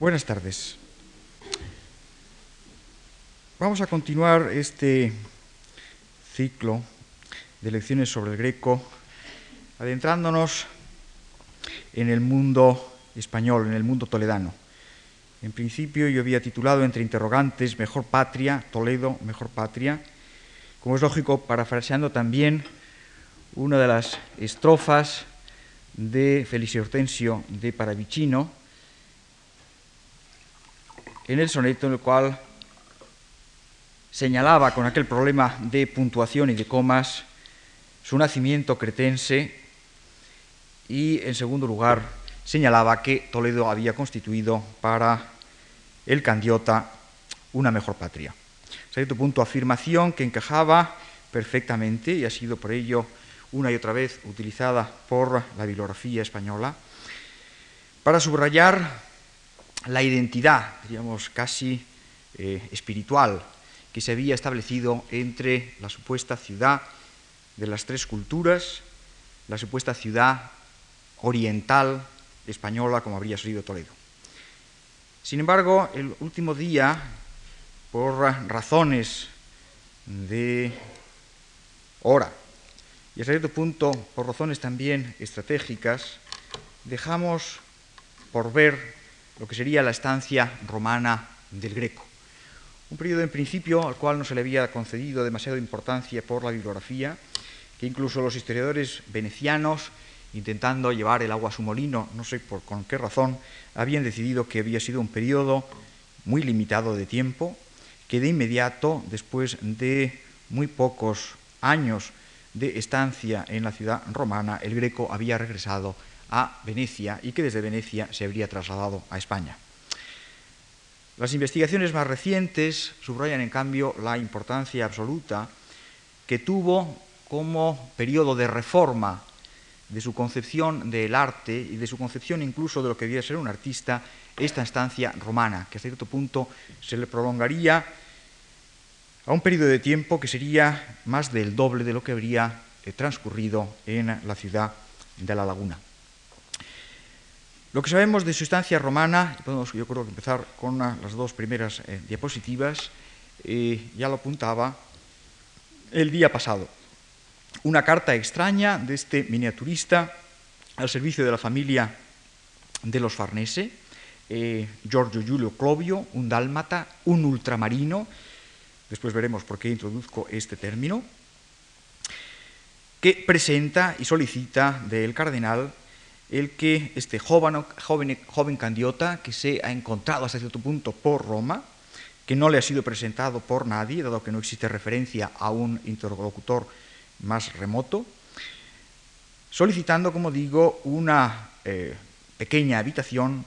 Buenas tardes. Vamos a continuar este ciclo de lecciones sobre el greco, adentrándonos en el mundo español, en el mundo toledano. En principio yo había titulado entre interrogantes Mejor Patria, Toledo, Mejor Patria, como es lógico, parafraseando también una de las estrofas de Felice Hortensio de Paravicino, en el soneto en el cual señalaba con aquel problema de puntuación y de comas su nacimiento cretense y, en segundo lugar, señalaba que Toledo había constituido para el candiota una mejor patria. A cierto punto, afirmación que encajaba perfectamente y ha sido por ello una y otra vez utilizada por la bibliografía española para subrayar la identidad, diríamos, casi eh, espiritual que se había establecido entre la supuesta ciudad de las tres culturas, la supuesta ciudad oriental española como habría sido Toledo. Sin embargo, el último día, por razones de hora y a cierto punto por razones también estratégicas, dejamos por ver lo que sería la estancia romana del Greco. Un periodo en principio al cual no se le había concedido demasiada importancia por la bibliografía, que incluso los historiadores venecianos, intentando llevar el agua a su molino, no sé por con qué razón, habían decidido que había sido un periodo muy limitado de tiempo, que de inmediato, después de muy pocos años de estancia en la ciudad romana, el Greco había regresado a Venecia y que desde Venecia se habría trasladado a España. Las investigaciones más recientes subrayan, en cambio, la importancia absoluta que tuvo como periodo de reforma de su concepción del arte y de su concepción incluso de lo que debía ser un artista, esta instancia romana, que a cierto punto se le prolongaría a un periodo de tiempo que sería más del doble de lo que habría eh, transcurrido en la ciudad de La Laguna. Lo que sabemos de su estancia romana, yo creo que empezar con las dos primeras eh, diapositivas, eh, ya lo apuntaba el día pasado. Una carta extraña de este miniaturista al servicio de la familia de los Farnese, eh, Giorgio Giulio Clovio, un dálmata, un ultramarino, después veremos por qué introduzco este término, que presenta y solicita del cardenal el que este joven, joven, joven que se ha encontrado hasta cierto punto por Roma, que no le ha sido presentado por nadie, dado que no existe referencia a un interlocutor más remoto, solicitando, como digo, una eh, pequeña habitación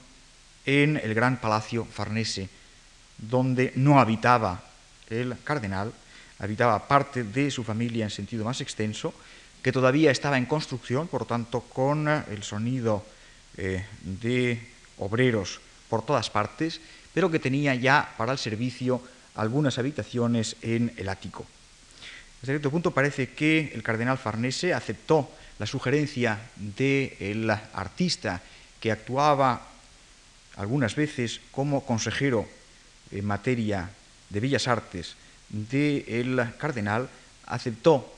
en el gran palacio farnese, donde no habitaba el cardenal, habitaba parte de su familia en sentido más extenso, que todavía estaba en construcción, por tanto, con el sonido eh, de obreros por todas partes, pero que tenía ya para el servicio algunas habitaciones en el ático. A cierto punto parece que el cardenal Farnese aceptó la sugerencia del artista que actuaba algunas veces como consejero en materia de bellas artes del cardenal, aceptó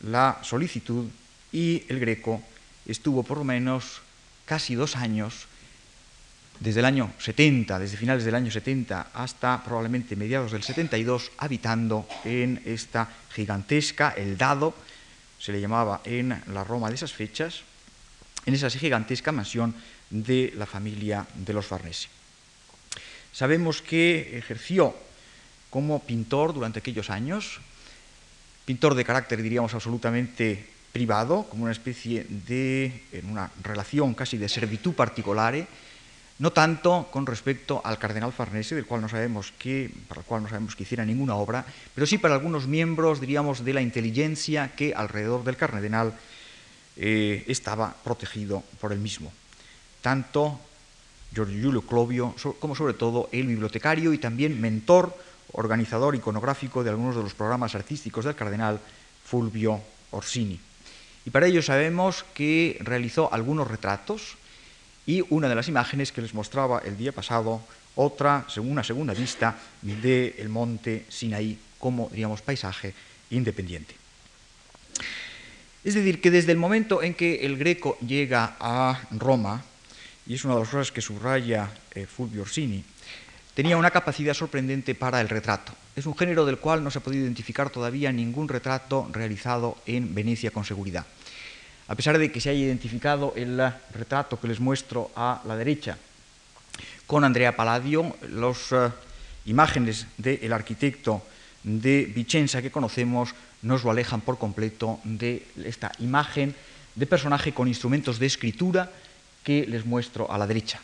la solicitud y el Greco estuvo por lo menos casi dos años, desde el año 70, desde finales del año 70 hasta probablemente mediados del 72, habitando en esta gigantesca, el dado, se le llamaba en la Roma de esas fechas, en esa gigantesca mansión de la familia de los Farnese. Sabemos que ejerció como pintor durante aquellos años, pintor de carácter, diríamos, absolutamente privado, como una especie de, en una relación casi de servitud particular, no tanto con respecto al cardenal Farnese, del cual no sabemos que, para el cual no sabemos que hiciera ninguna obra, pero sí para algunos miembros, diríamos, de la inteligencia que alrededor del cardenal eh, estaba protegido por él mismo. Tanto Giorgio Giulio Clovio como sobre todo el bibliotecario y también mentor organizador iconográfico de algunos de los programas artísticos del cardenal Fulvio Orsini. Y para ello sabemos que realizó algunos retratos y una de las imágenes que les mostraba el día pasado, otra, según una segunda vista, del monte Sinaí como, digamos, paisaje independiente. Es decir, que desde el momento en que el Greco llega a Roma, y es una de las cosas que subraya eh, Fulvio Orsini, tenía una capacidad sorprendente para el retrato. Es un género del cual no se ha podido identificar todavía ningún retrato realizado en Venecia con seguridad. A pesar de que se haya identificado el retrato que les muestro a la derecha con Andrea Palladio, las eh, imágenes del arquitecto de Vicenza que conocemos nos lo alejan por completo de esta imagen de personaje con instrumentos de escritura que les muestro a la derecha.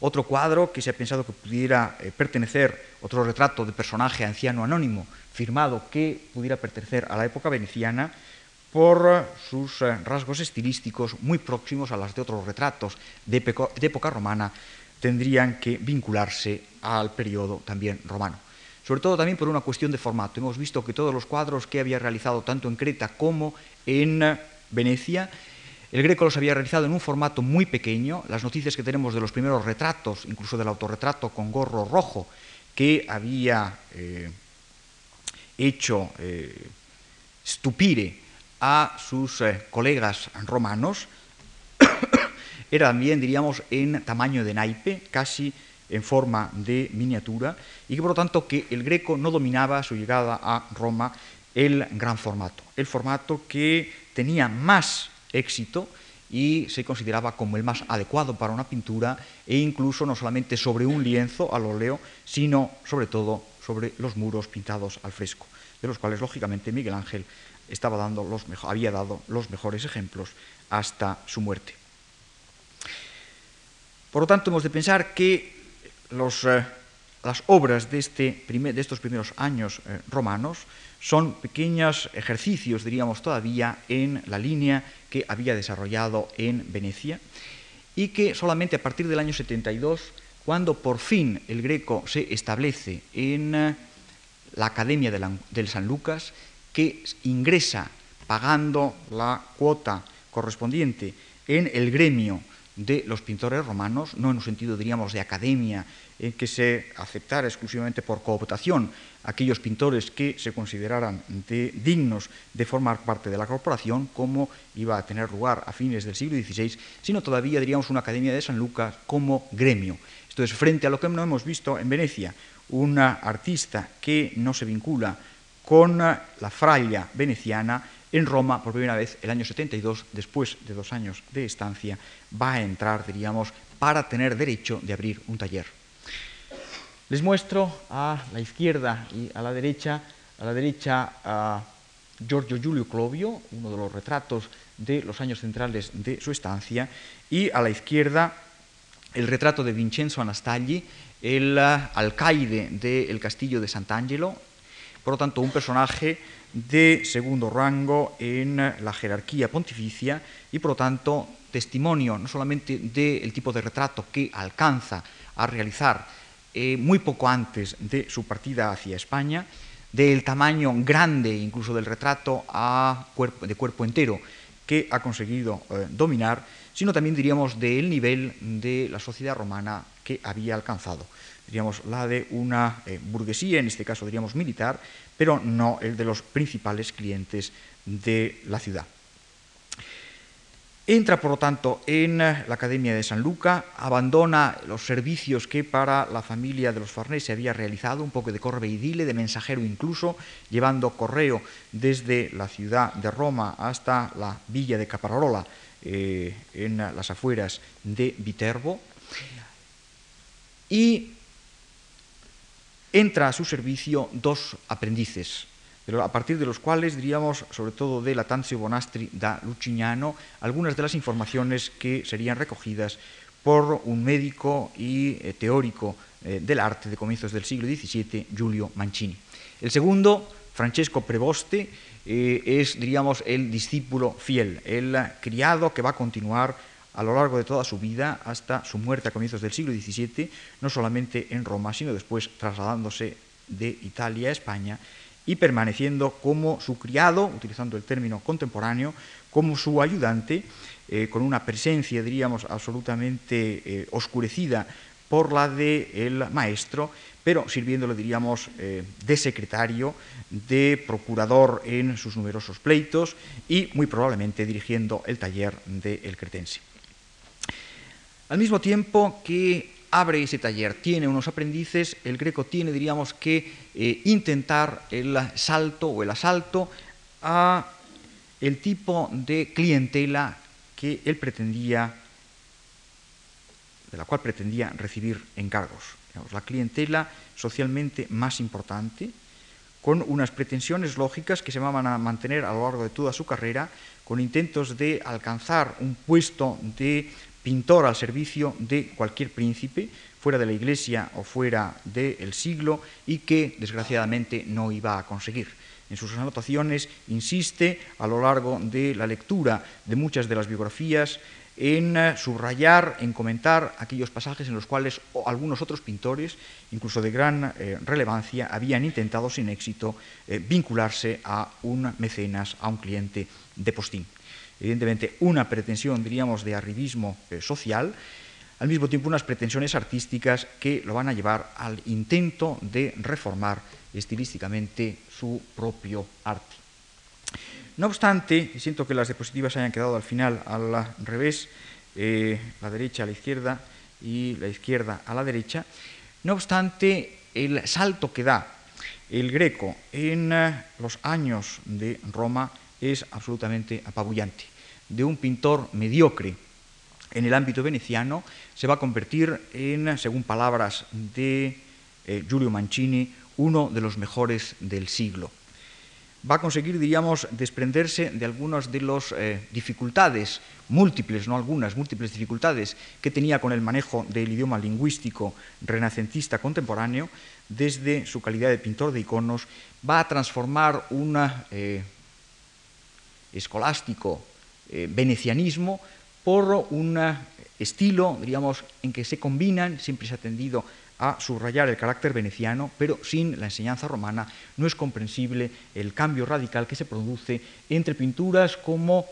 Otro cuadro que se ha pensado que pudiera eh, pertenecer, otro retrato de personaje anciano anónimo, firmado que pudiera pertenecer a la época veneciana, por sus eh, rasgos estilísticos muy próximos a las de otros retratos de, de época romana, tendrían que vincularse al periodo también romano. Sobre todo también por una cuestión de formato. Hemos visto que todos los cuadros que había realizado tanto en Creta como en Venecia el Greco los había realizado en un formato muy pequeño. Las noticias que tenemos de los primeros retratos, incluso del autorretrato con gorro rojo, que había eh, hecho eh, stupire a sus eh, colegas romanos, era también, diríamos, en tamaño de naipe, casi en forma de miniatura, y que por lo tanto que el Greco no dominaba a su llegada a Roma el gran formato, el formato que tenía más éxito y se consideraba como el más adecuado para una pintura e incluso no solamente sobre un lienzo al óleo, sino sobre todo sobre los muros pintados al fresco, de los cuales lógicamente Miguel Ángel estaba dando los había dado los mejores ejemplos hasta su muerte. Por lo tanto, hemos de pensar que los, eh, las obras de, este de, estos primeros años eh, romanos son pequeños ejercicios, diríamos todavía, en la línea que había desarrollado en Venecia y que solamente a partir del año 72, cuando por fin el Greco se establece en eh, la Academia del San Lucas, que ingresa pagando la cuota correspondiente en el gremio de los pintores romanos, no en un sentido, diríamos, de academia, en que se aceptara exclusivamente por cooptación aquellos pintores que se consideraran dignos de formar parte de la corporación, como iba a tener lugar a fines del siglo XVI, sino todavía, diríamos, una academia de San Lucas como gremio. Esto es frente a lo que no hemos visto en Venecia, una artista que no se vincula con la fraya veneciana, en Roma, por primera vez, el año 72, después de dos años de estancia, va a entrar, diríamos, para tener derecho de abrir un taller. Les muestro a la izquierda y a la derecha, a la derecha a Giorgio Giulio Clovio, uno de los retratos de los años centrales de su estancia, y a la izquierda el retrato de Vincenzo Anastagli, el alcaide del castillo de Sant'Angelo, por lo tanto un personaje de segundo rango en la jerarquía pontificia y por lo tanto testimonio no solamente del tipo de retrato que alcanza a realizar eh, muy poco antes de su partida hacia España, del tamaño grande incluso del retrato a de cuerpo entero que ha conseguido eh, dominar, sino también diríamos del nivel de la sociedad romana que había alcanzado. Diríamos la de una eh, burguesía, en este caso diríamos militar, pero no el de los principales clientes de la ciudad. Entra, por lo tanto, en la Academia de San Luca, abandona los servicios que para la familia de los Farnese había realizado, un poco de correveidile, de mensajero incluso, llevando correo desde la ciudad de Roma hasta la villa de Caparola, eh, en las afueras de Viterbo, y entra a su servicio dos aprendices, a partir de los cuales diríamos, sobre todo de Latanzio Bonastri da Lucignano, algunas de las informaciones que serían recogidas por un médico y eh, teórico eh, del arte de comienzos del siglo XVII, Giulio Mancini. El segundo, Francesco Preboste, eh, es, diríamos, el discípulo fiel, el criado que va a continuar a lo largo de toda su vida hasta su muerte a comienzos del siglo XVII, no solamente en Roma, sino después trasladándose de Italia a España y permaneciendo como su criado, utilizando el término contemporáneo, como su ayudante, eh, con una presencia, diríamos, absolutamente eh, oscurecida por la del maestro, pero sirviéndole, diríamos, eh, de secretario, de procurador en sus numerosos pleitos y muy probablemente dirigiendo el taller del cretense. Al mismo tiempo que abre ese taller, tiene unos aprendices, el greco tiene, diríamos, que eh, intentar el salto o el asalto a el tipo de clientela que él pretendía, de la cual pretendía recibir encargos. la clientela socialmente más importante, con unas pretensiones lógicas que se van a mantener a lo largo de toda su carrera, con intentos de alcanzar un puesto de pintor al servicio de cualquier príncipe, fuera de la iglesia o fuera del siglo, y que desgraciadamente no iba a conseguir. En sus anotaciones insiste a lo largo de la lectura de muchas de las biografías en eh, subrayar, en comentar aquellos pasajes en los cuales algunos otros pintores, incluso de gran eh, relevancia, habían intentado sin éxito eh, vincularse a un mecenas, a un cliente de postín evidentemente una pretensión, diríamos, de arribismo eh, social, al mismo tiempo unas pretensiones artísticas que lo van a llevar al intento de reformar estilísticamente su propio arte. No obstante, siento que las diapositivas hayan quedado al final al revés, eh, la derecha a la izquierda y la izquierda a la derecha, no obstante, el salto que da el greco en eh, los años de Roma es absolutamente apabullante. De un pintor mediocre en el ámbito veneciano se va a convertir en, según palabras de eh, Giulio Mancini, uno de los mejores del siglo. Va a conseguir, diríamos, desprenderse de algunas de las eh, dificultades múltiples, no algunas, múltiples dificultades que tenía con el manejo del idioma lingüístico renacentista contemporáneo, desde su calidad de pintor de iconos, va a transformar una eh, escolástico eh, venecianismo por un estilo, diríamos, en que se combinan, siempre se ha tendido a subrayar el carácter veneciano, pero sin la enseñanza romana no es comprensible el cambio radical que se produce entre pinturas como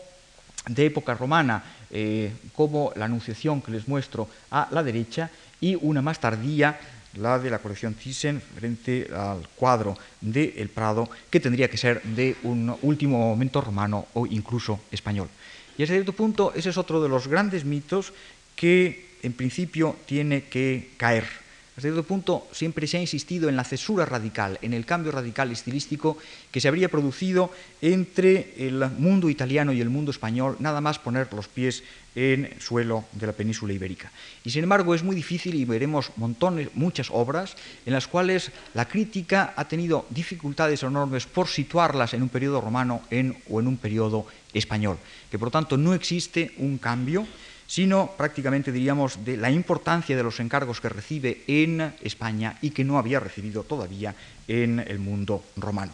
de época romana, eh, como la Anunciación que les muestro a la derecha, y una más tardía la de la colección Thyssen frente al cuadro de El Prado, que tendría que ser de un último momento romano o incluso español. Y a cierto punto ese es otro de los grandes mitos que en principio tiene que caer hasta cierto punto siempre se ha insistido en la cesura radical, en el cambio radical estilístico que se habría producido entre el mundo italiano y el mundo español, nada más poner los pies en suelo de la península ibérica. Y sin embargo es muy difícil y veremos montones, muchas obras en las cuales la crítica ha tenido dificultades enormes por situarlas en un periodo romano o en un periodo español, que por lo tanto no existe un cambio sino prácticamente diríamos de la importancia de los encargos que recibe en España y que no había recibido todavía en el mundo romano.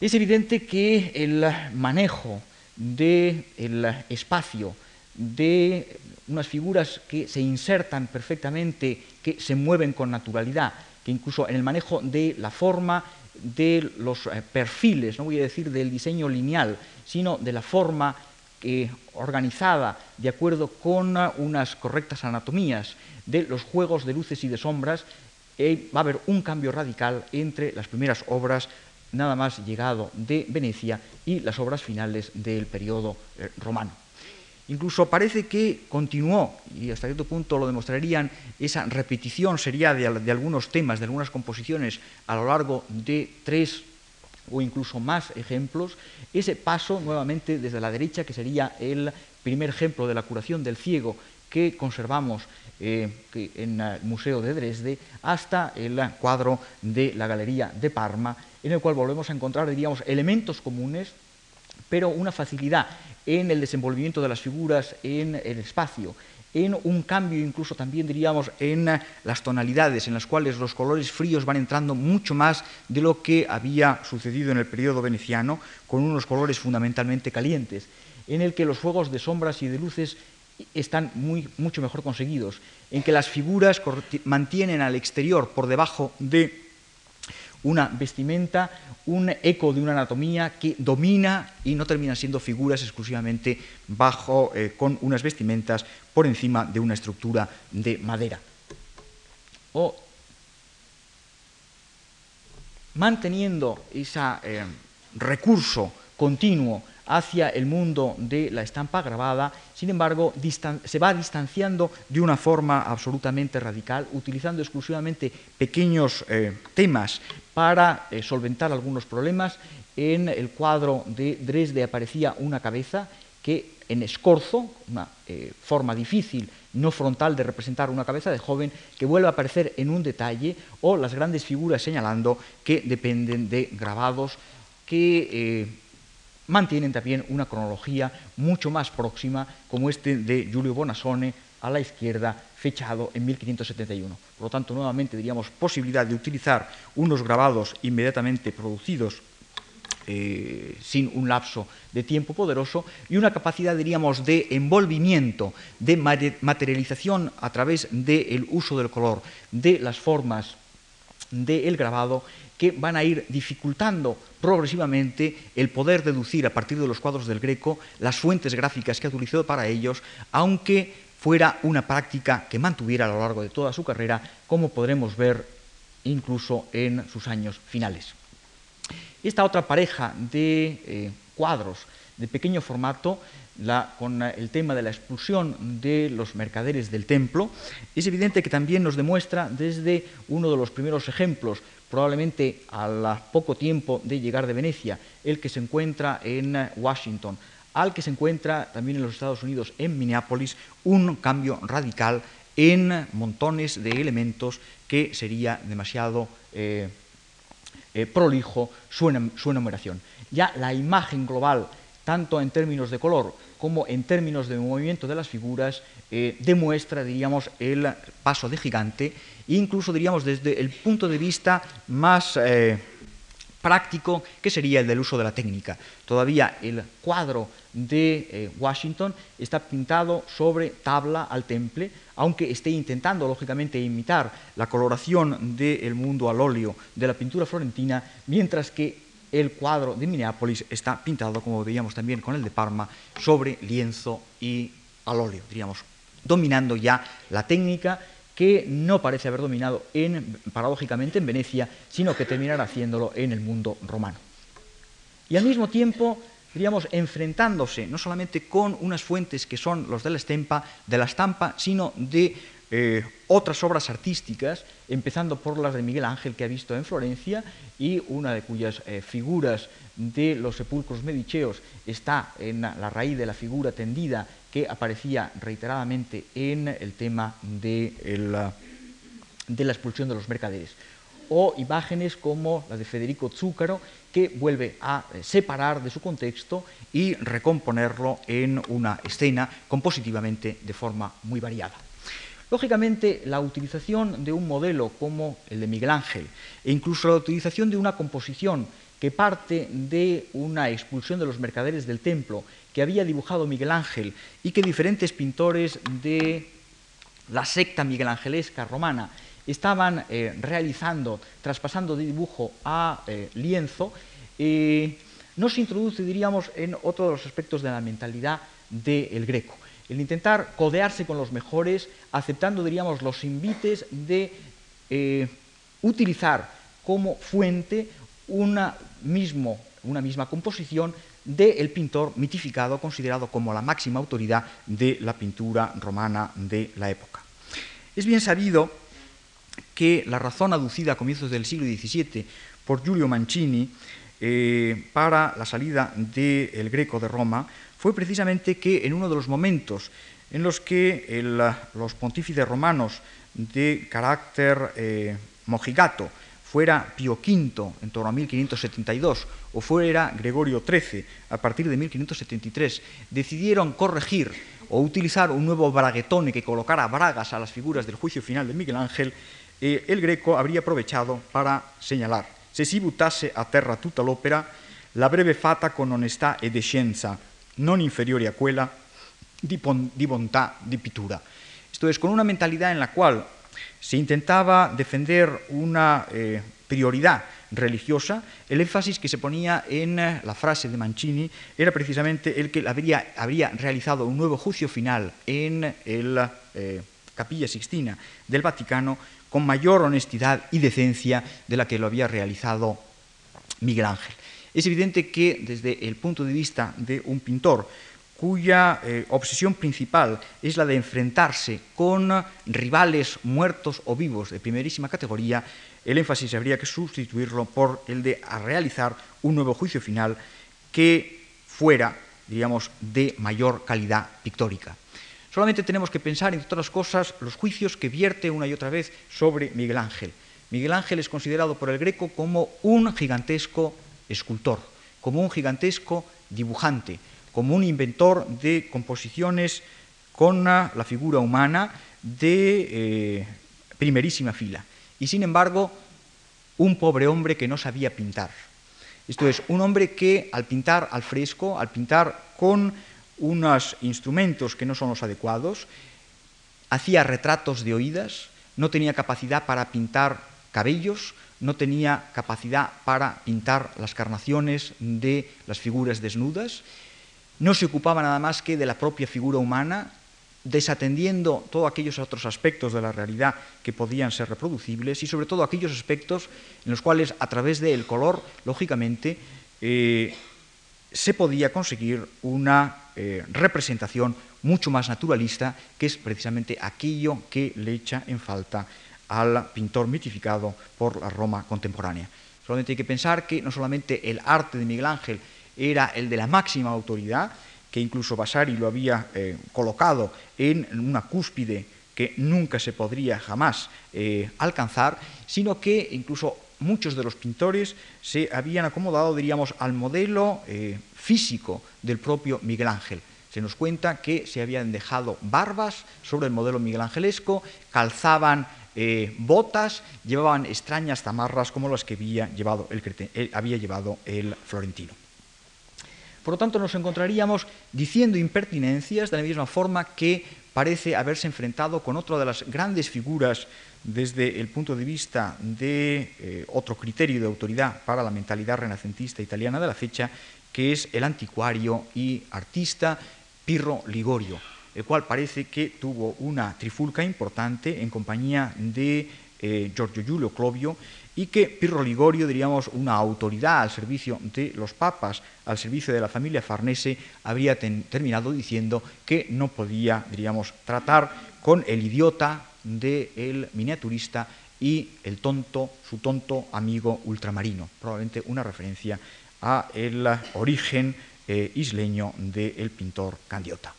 Es evidente que el manejo del espacio de unas figuras que se insertan perfectamente, que se mueven con naturalidad, que incluso en el manejo de la forma, de los eh, perfiles, no voy a decir del diseño lineal, sino de la forma organizada de acuerdo con unas correctas anatomías de los juegos de luces y de sombras, eh, va a haber un cambio radical entre las primeras obras nada más llegado de Venecia y las obras finales del periodo eh, romano. Incluso parece que continuó, y hasta cierto punto lo demostrarían, esa repetición sería de algunos temas, de algunas composiciones a lo largo de tres o incluso más ejemplos, ese paso nuevamente desde la derecha, que sería el primer ejemplo de la curación del ciego que conservamos eh, en el Museo de Dresde, hasta el cuadro de la Galería de Parma, en el cual volvemos a encontrar, diríamos, elementos comunes, pero una facilidad en el desenvolvimiento de las figuras en el espacio, en un cambio incluso también diríamos en las tonalidades en las cuales los colores fríos van entrando mucho más de lo que había sucedido en el periodo veneciano con unos colores fundamentalmente calientes en el que los juegos de sombras y de luces están muy, mucho mejor conseguidos, en que las figuras mantienen al exterior por debajo de una vestimenta, un eco de una anatomía que domina y no terminan siendo figuras exclusivamente bajo, eh, con unas vestimentas por encima de una estructura de madera. O manteniendo ese eh, recurso continuo hacia el mundo de la estampa grabada, sin embargo, se va distanciando de una forma absolutamente radical, utilizando exclusivamente pequeños eh, temas para eh, solventar algunos problemas. En el cuadro de Dresde aparecía una cabeza que en escorzo, una eh, forma difícil, no frontal de representar una cabeza de joven, que vuelve a aparecer en un detalle, o las grandes figuras señalando que dependen de grabados que mantienen también una cronología mucho más próxima, como este de Giulio Bonassone a la izquierda, fechado en 1571. Por lo tanto, nuevamente diríamos posibilidad de utilizar unos grabados inmediatamente producidos eh, sin un lapso de tiempo poderoso y una capacidad, diríamos, de envolvimiento, de materialización a través del uso del color, de las formas del grabado que van a ir dificultando progresivamente el poder deducir a partir de los cuadros del Greco las fuentes gráficas que ha utilizado para ellos, aunque fuera una práctica que mantuviera a lo largo de toda su carrera, como podremos ver incluso en sus años finales. Esta otra pareja de eh, cuadros de pequeño formato con el tema de la expulsión de los mercaderes del templo, es evidente que también nos demuestra desde uno de los primeros ejemplos, probablemente al poco tiempo de llegar de Venecia, el que se encuentra en Washington, al que se encuentra también en los Estados Unidos, en Minneapolis, un cambio radical en montones de elementos que sería demasiado eh, eh, prolijo su enumeración. Ya la imagen global, tanto en términos de color como en términos de movimiento de las figuras eh, demuestra, diríamos, el paso de gigante, incluso diríamos desde el punto de vista más eh, práctico, que sería el del uso de la técnica. Todavía el cuadro de eh, Washington está pintado sobre tabla al temple, aunque esté intentando, lógicamente, imitar la coloración del mundo al óleo de la pintura florentina, mientras que el cuadro de Minneapolis está pintado, como veíamos también con el de Parma, sobre lienzo y al óleo, diríamos, dominando ya la técnica que no parece haber dominado en, paradójicamente en Venecia, sino que terminará haciéndolo en el mundo romano. Y al mismo tiempo, diríamos, enfrentándose no solamente con unas fuentes que son los de la estampa, de la estampa, sino de eh, otras obras artísticas, empezando por las de Miguel Ángel que ha visto en Florencia y una de cuyas eh, figuras de los sepulcros medicheos está en la raíz de la figura tendida que aparecía reiteradamente en el tema de, de la expulsión de los mercaderes o imágenes como la de Federico Zúcaro, que vuelve a eh, separar de su contexto y recomponerlo en una escena compositivamente de forma muy variada. Lógicamente, la utilización de un modelo como el de Miguel Ángel e incluso la utilización de una composición que parte de una expulsión de los mercaderes del templo que había dibujado Miguel Ángel y que diferentes pintores de la secta miguelangelesca romana estaban eh, realizando, traspasando de dibujo a eh, lienzo, eh, nos introduce, diríamos, en otro de los aspectos de la mentalidad del greco el intentar codearse con los mejores, aceptando, diríamos, los invites de eh, utilizar como fuente una, misma composición del pintor mitificado, considerado como la máxima autoridad de la pintura romana de la época. Es bien sabido que la razón aducida a comienzos del siglo XVII por Giulio Mancini eh, para la salida del Greco de Roma fue precisamente que en uno de los momentos en los que los pontífices romanos de carácter eh, mojigato fuera Pío V en torno a 1572 o fuera Gregorio XIII a partir de 1573, decidieron corregir o utilizar un nuevo braguetone que colocara bragas a las figuras del juicio final de Miguel Ángel, eh, el greco habría aprovechado para señalar se si buttasse a terra tutta l'opera, la breve fata con onestà e scienza non inferiore a quella di, di bontà di pittura. Esto es, con una mentalidad en la cual se intentaba defender una eh, prioridad religiosa, el énfasis que se ponía en la frase de Mancini era precisamente el que habría, realizado un nuevo juicio final en la Capilla Sixtina del Vaticano con mayor honestidad y decencia de la que lo había realizado Miguel Ángel. Es evidente que desde el punto de vista de un pintor cuya eh, obsesión principal es la de enfrentarse con rivales muertos o vivos de primerísima categoría, el énfasis habría que sustituirlo por el de realizar un nuevo juicio final que fuera, diríamos, de mayor calidad pictórica. Solamente tenemos que pensar, entre otras cosas, los juicios que vierte una y otra vez sobre Miguel Ángel. Miguel Ángel es considerado por el Greco como un gigantesco escultor, como un gigantesco dibujante, como un inventor de composiciones con la figura humana de eh, primerísima fila. Y sin embargo, un pobre hombre que no sabía pintar. Esto es, un hombre que al pintar al fresco, al pintar con unos instrumentos que no son los adecuados, hacía retratos de oídas, no tenía capacidad para pintar cabellos, no tenía capacidad para pintar las carnaciones de las figuras desnudas, no se ocupaba nada más que de la propia figura humana, desatendiendo todos aquellos otros aspectos de la realidad que podían ser reproducibles y sobre todo aquellos aspectos en los cuales a través del color, lógicamente, eh, se podía conseguir una eh, representación mucho más naturalista, que es precisamente aquello que le echa en falta al pintor mitificado por la Roma contemporánea. Solamente hay que pensar que no solamente el arte de Miguel Ángel era el de la máxima autoridad, que incluso Vasari lo había eh, colocado en una cúspide que nunca se podría jamás eh, alcanzar, sino que incluso muchos de los pintores se habían acomodado, diríamos, al modelo eh, físico del propio Miguel Ángel. Se nos cuenta que se habían dejado barbas sobre el modelo miguelangelesco, calzaban eh, botas, llevaban extrañas zamarras como las que había llevado el, había llevado el florentino. Por lo tanto, nos encontraríamos diciendo impertinencias de la misma forma que parece haberse enfrentado con otra de las grandes figuras desde el punto de vista de eh, otro criterio de autoridad para la mentalidad renacentista italiana de la fecha, que es el anticuario y artista Pirro Ligorio, el cual parece que tuvo una trifulca importante en compañía de eh, Giorgio Giulio Clovio y que Pirro Ligorio, diríamos, una autoridad al servicio de los papas, al servicio de la familia Farnese, habría terminado diciendo que no podía, diríamos, tratar con el idiota del miniaturista y el tonto, su tonto amigo ultramarino, probablemente una referencia a el origen eh, isleño del pintor Candiota.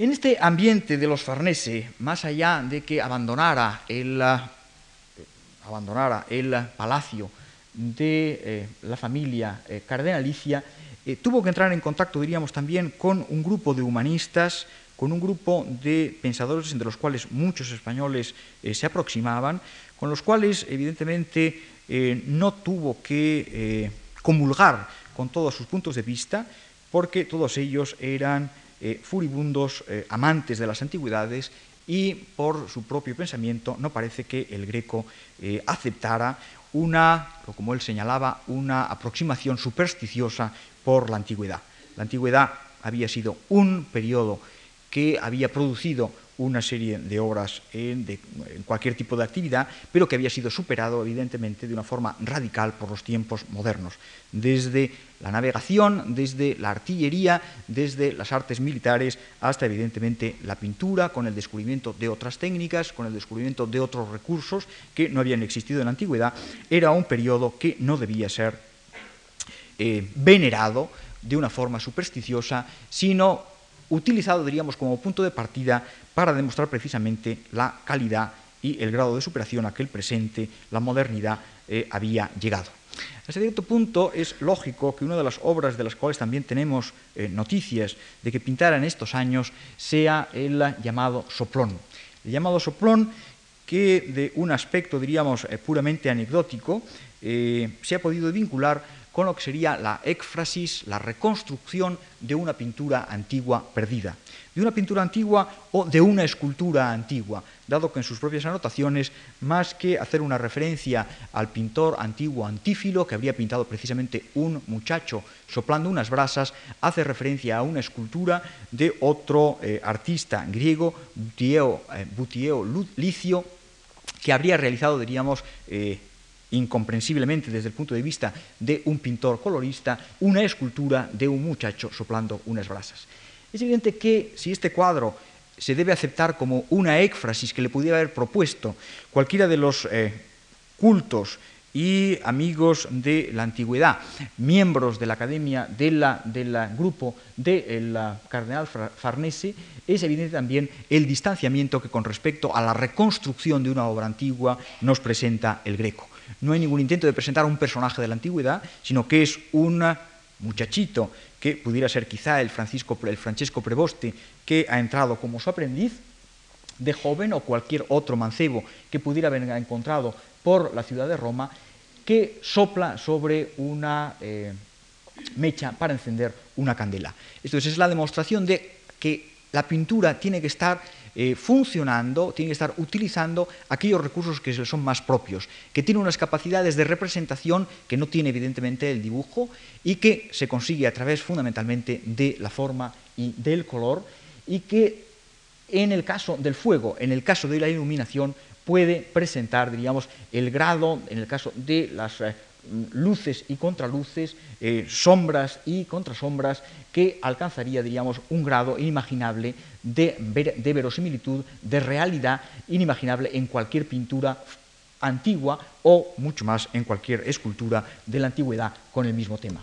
En este ambiente de los Farnese, más allá de que abandonara el, eh, abandonara el palacio de eh, la familia cardenalicia, tuvo que entrar en contacto, diríamos también, con un grupo de humanistas, con un grupo de pensadores entre los cuales muchos españoles se aproximaban, con los cuales evidentemente eh, no tuvo que eh, comulgar con todos sus puntos de vista, porque todos ellos eran eh, furibundos amantes de las antigüedades y por su propio pensamiento no parece que el greco aceptara una, como él señalaba, una aproximación supersticiosa por la antigüedad. La antigüedad había sido un periodo que había producido una serie de obras en, cualquier tipo de actividad, pero que había sido superado evidentemente de una forma radical por los tiempos modernos, desde la navegación, desde la artillería, desde las artes militares, hasta evidentemente la pintura, con el descubrimiento de otras técnicas, con el descubrimiento de otros recursos que no habían existido en la antigüedad, era un periodo que no debía ser eh, venerado de una forma supersticiosa, sino utilizado, diríamos, como punto de partida para demostrar precisamente la calidad y el grado de superación a que el presente, la modernidad, eh, había llegado. A cierto punto es lógico que una de las obras de las cuales también tenemos eh, noticias de que pintara en estos años sea el llamado soplón. El llamado soplón que de un aspecto, diríamos, eh, puramente anecdótico, se ha podido vincular con lo que sería la éfrasis, la reconstrucción de una pintura antigua perdida, de una pintura antigua o de una escultura antigua, dado que en sus propias anotaciones, más que hacer una referencia al pintor antiguo Antífilo, que habría pintado precisamente un muchacho soplando unas brasas, hace referencia a una escultura de otro eh, artista griego, Butieo, eh, Licio, que habría realizado, diríamos, eh, incomprensiblemente desde el punto de vista de un pintor colorista, una escultura de un muchacho soplando unas brasas. Es evidente que si este cuadro se debe aceptar como una éfrasis que le pudiera haber propuesto cualquiera de los eh, cultos y amigos de la antigüedad, miembros de la academia del grupo del cardenal Farnese, es evidente también el distanciamiento que con respecto a la reconstrucción de una obra antigua nos presenta el Greco. No hay ningún intento de presentar a un personaje de la antigüedad, sino que es un muchachito que pudiera ser quizá el, Francisco, el Francesco Preboste, que ha entrado como su aprendiz de joven o cualquier otro mancebo que pudiera haber encontrado por la ciudad de Roma, que sopla sobre una eh, mecha para encender una candela. Esto es la demostración de que la pintura tiene que estar eh, funcionando, tiene que estar utilizando aquellos recursos que son más propios, que tiene unas capacidades de representación que no tiene evidentemente el dibujo y que se consigue a través fundamentalmente de la forma y del color y que en el caso del fuego, en el caso de la iluminación, puede presentar, diríamos, el grado, en el caso de las eh, luces y contraluces, eh, sombras y contrasombras, que alcanzaría, diríamos, un grado inimaginable de, de, verosimilitud, de realidad inimaginable en cualquier pintura antigua o mucho más en cualquier escultura de la antigüedad con el mismo tema.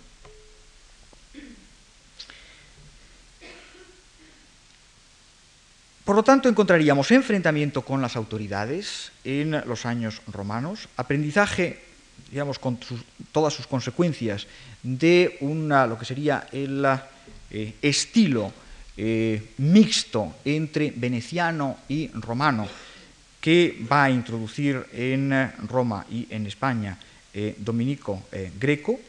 Por lo tanto, encontraríamos enfrentamiento con las autoridades en los años romanos, aprendizaje digamos, con todas sus consecuencias de una, lo que sería el eh, estilo eh, mixto entre veneciano y romano que va a introducir en Roma y en España eh, Dominico Greco,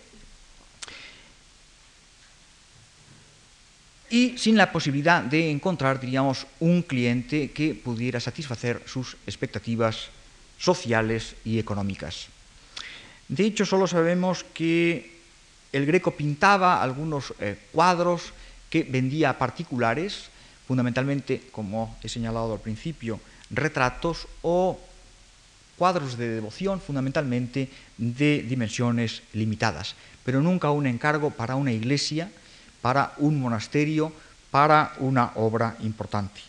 y sin la posibilidad de encontrar, diríamos, un cliente que pudiera satisfacer sus expectativas sociales y económicas. De hecho, solo sabemos que el Greco pintaba algunos eh, cuadros que vendía a particulares, fundamentalmente, como he señalado al principio, retratos o cuadros de devoción, fundamentalmente de dimensiones limitadas, pero nunca un encargo para una iglesia, para un monasterio, para una obra importante.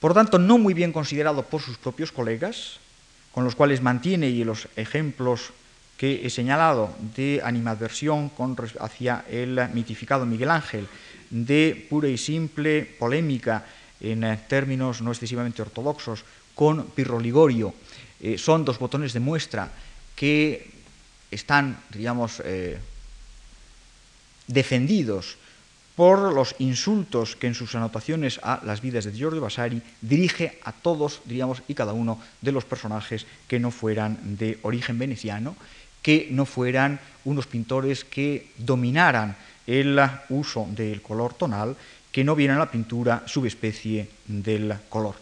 Por tanto, no muy bien considerado por sus propios colegas, con los cuales mantiene y los ejemplos que he señalado de animadversión hacia el mitificado Miguel Ángel, de pura y simple polémica en eh, términos no excesivamente ortodoxos con Pirro Ligorio, eh, son dos botones de muestra que están, digamos, eh, defendidos por los insultos que en sus anotaciones a las vidas de Giorgio Vasari dirige a todos, diríamos, y cada uno de los personajes que no fueran de origen veneciano, que no fueran unos pintores que dominaran el uso del color tonal, que no vieran la pintura subespecie del color.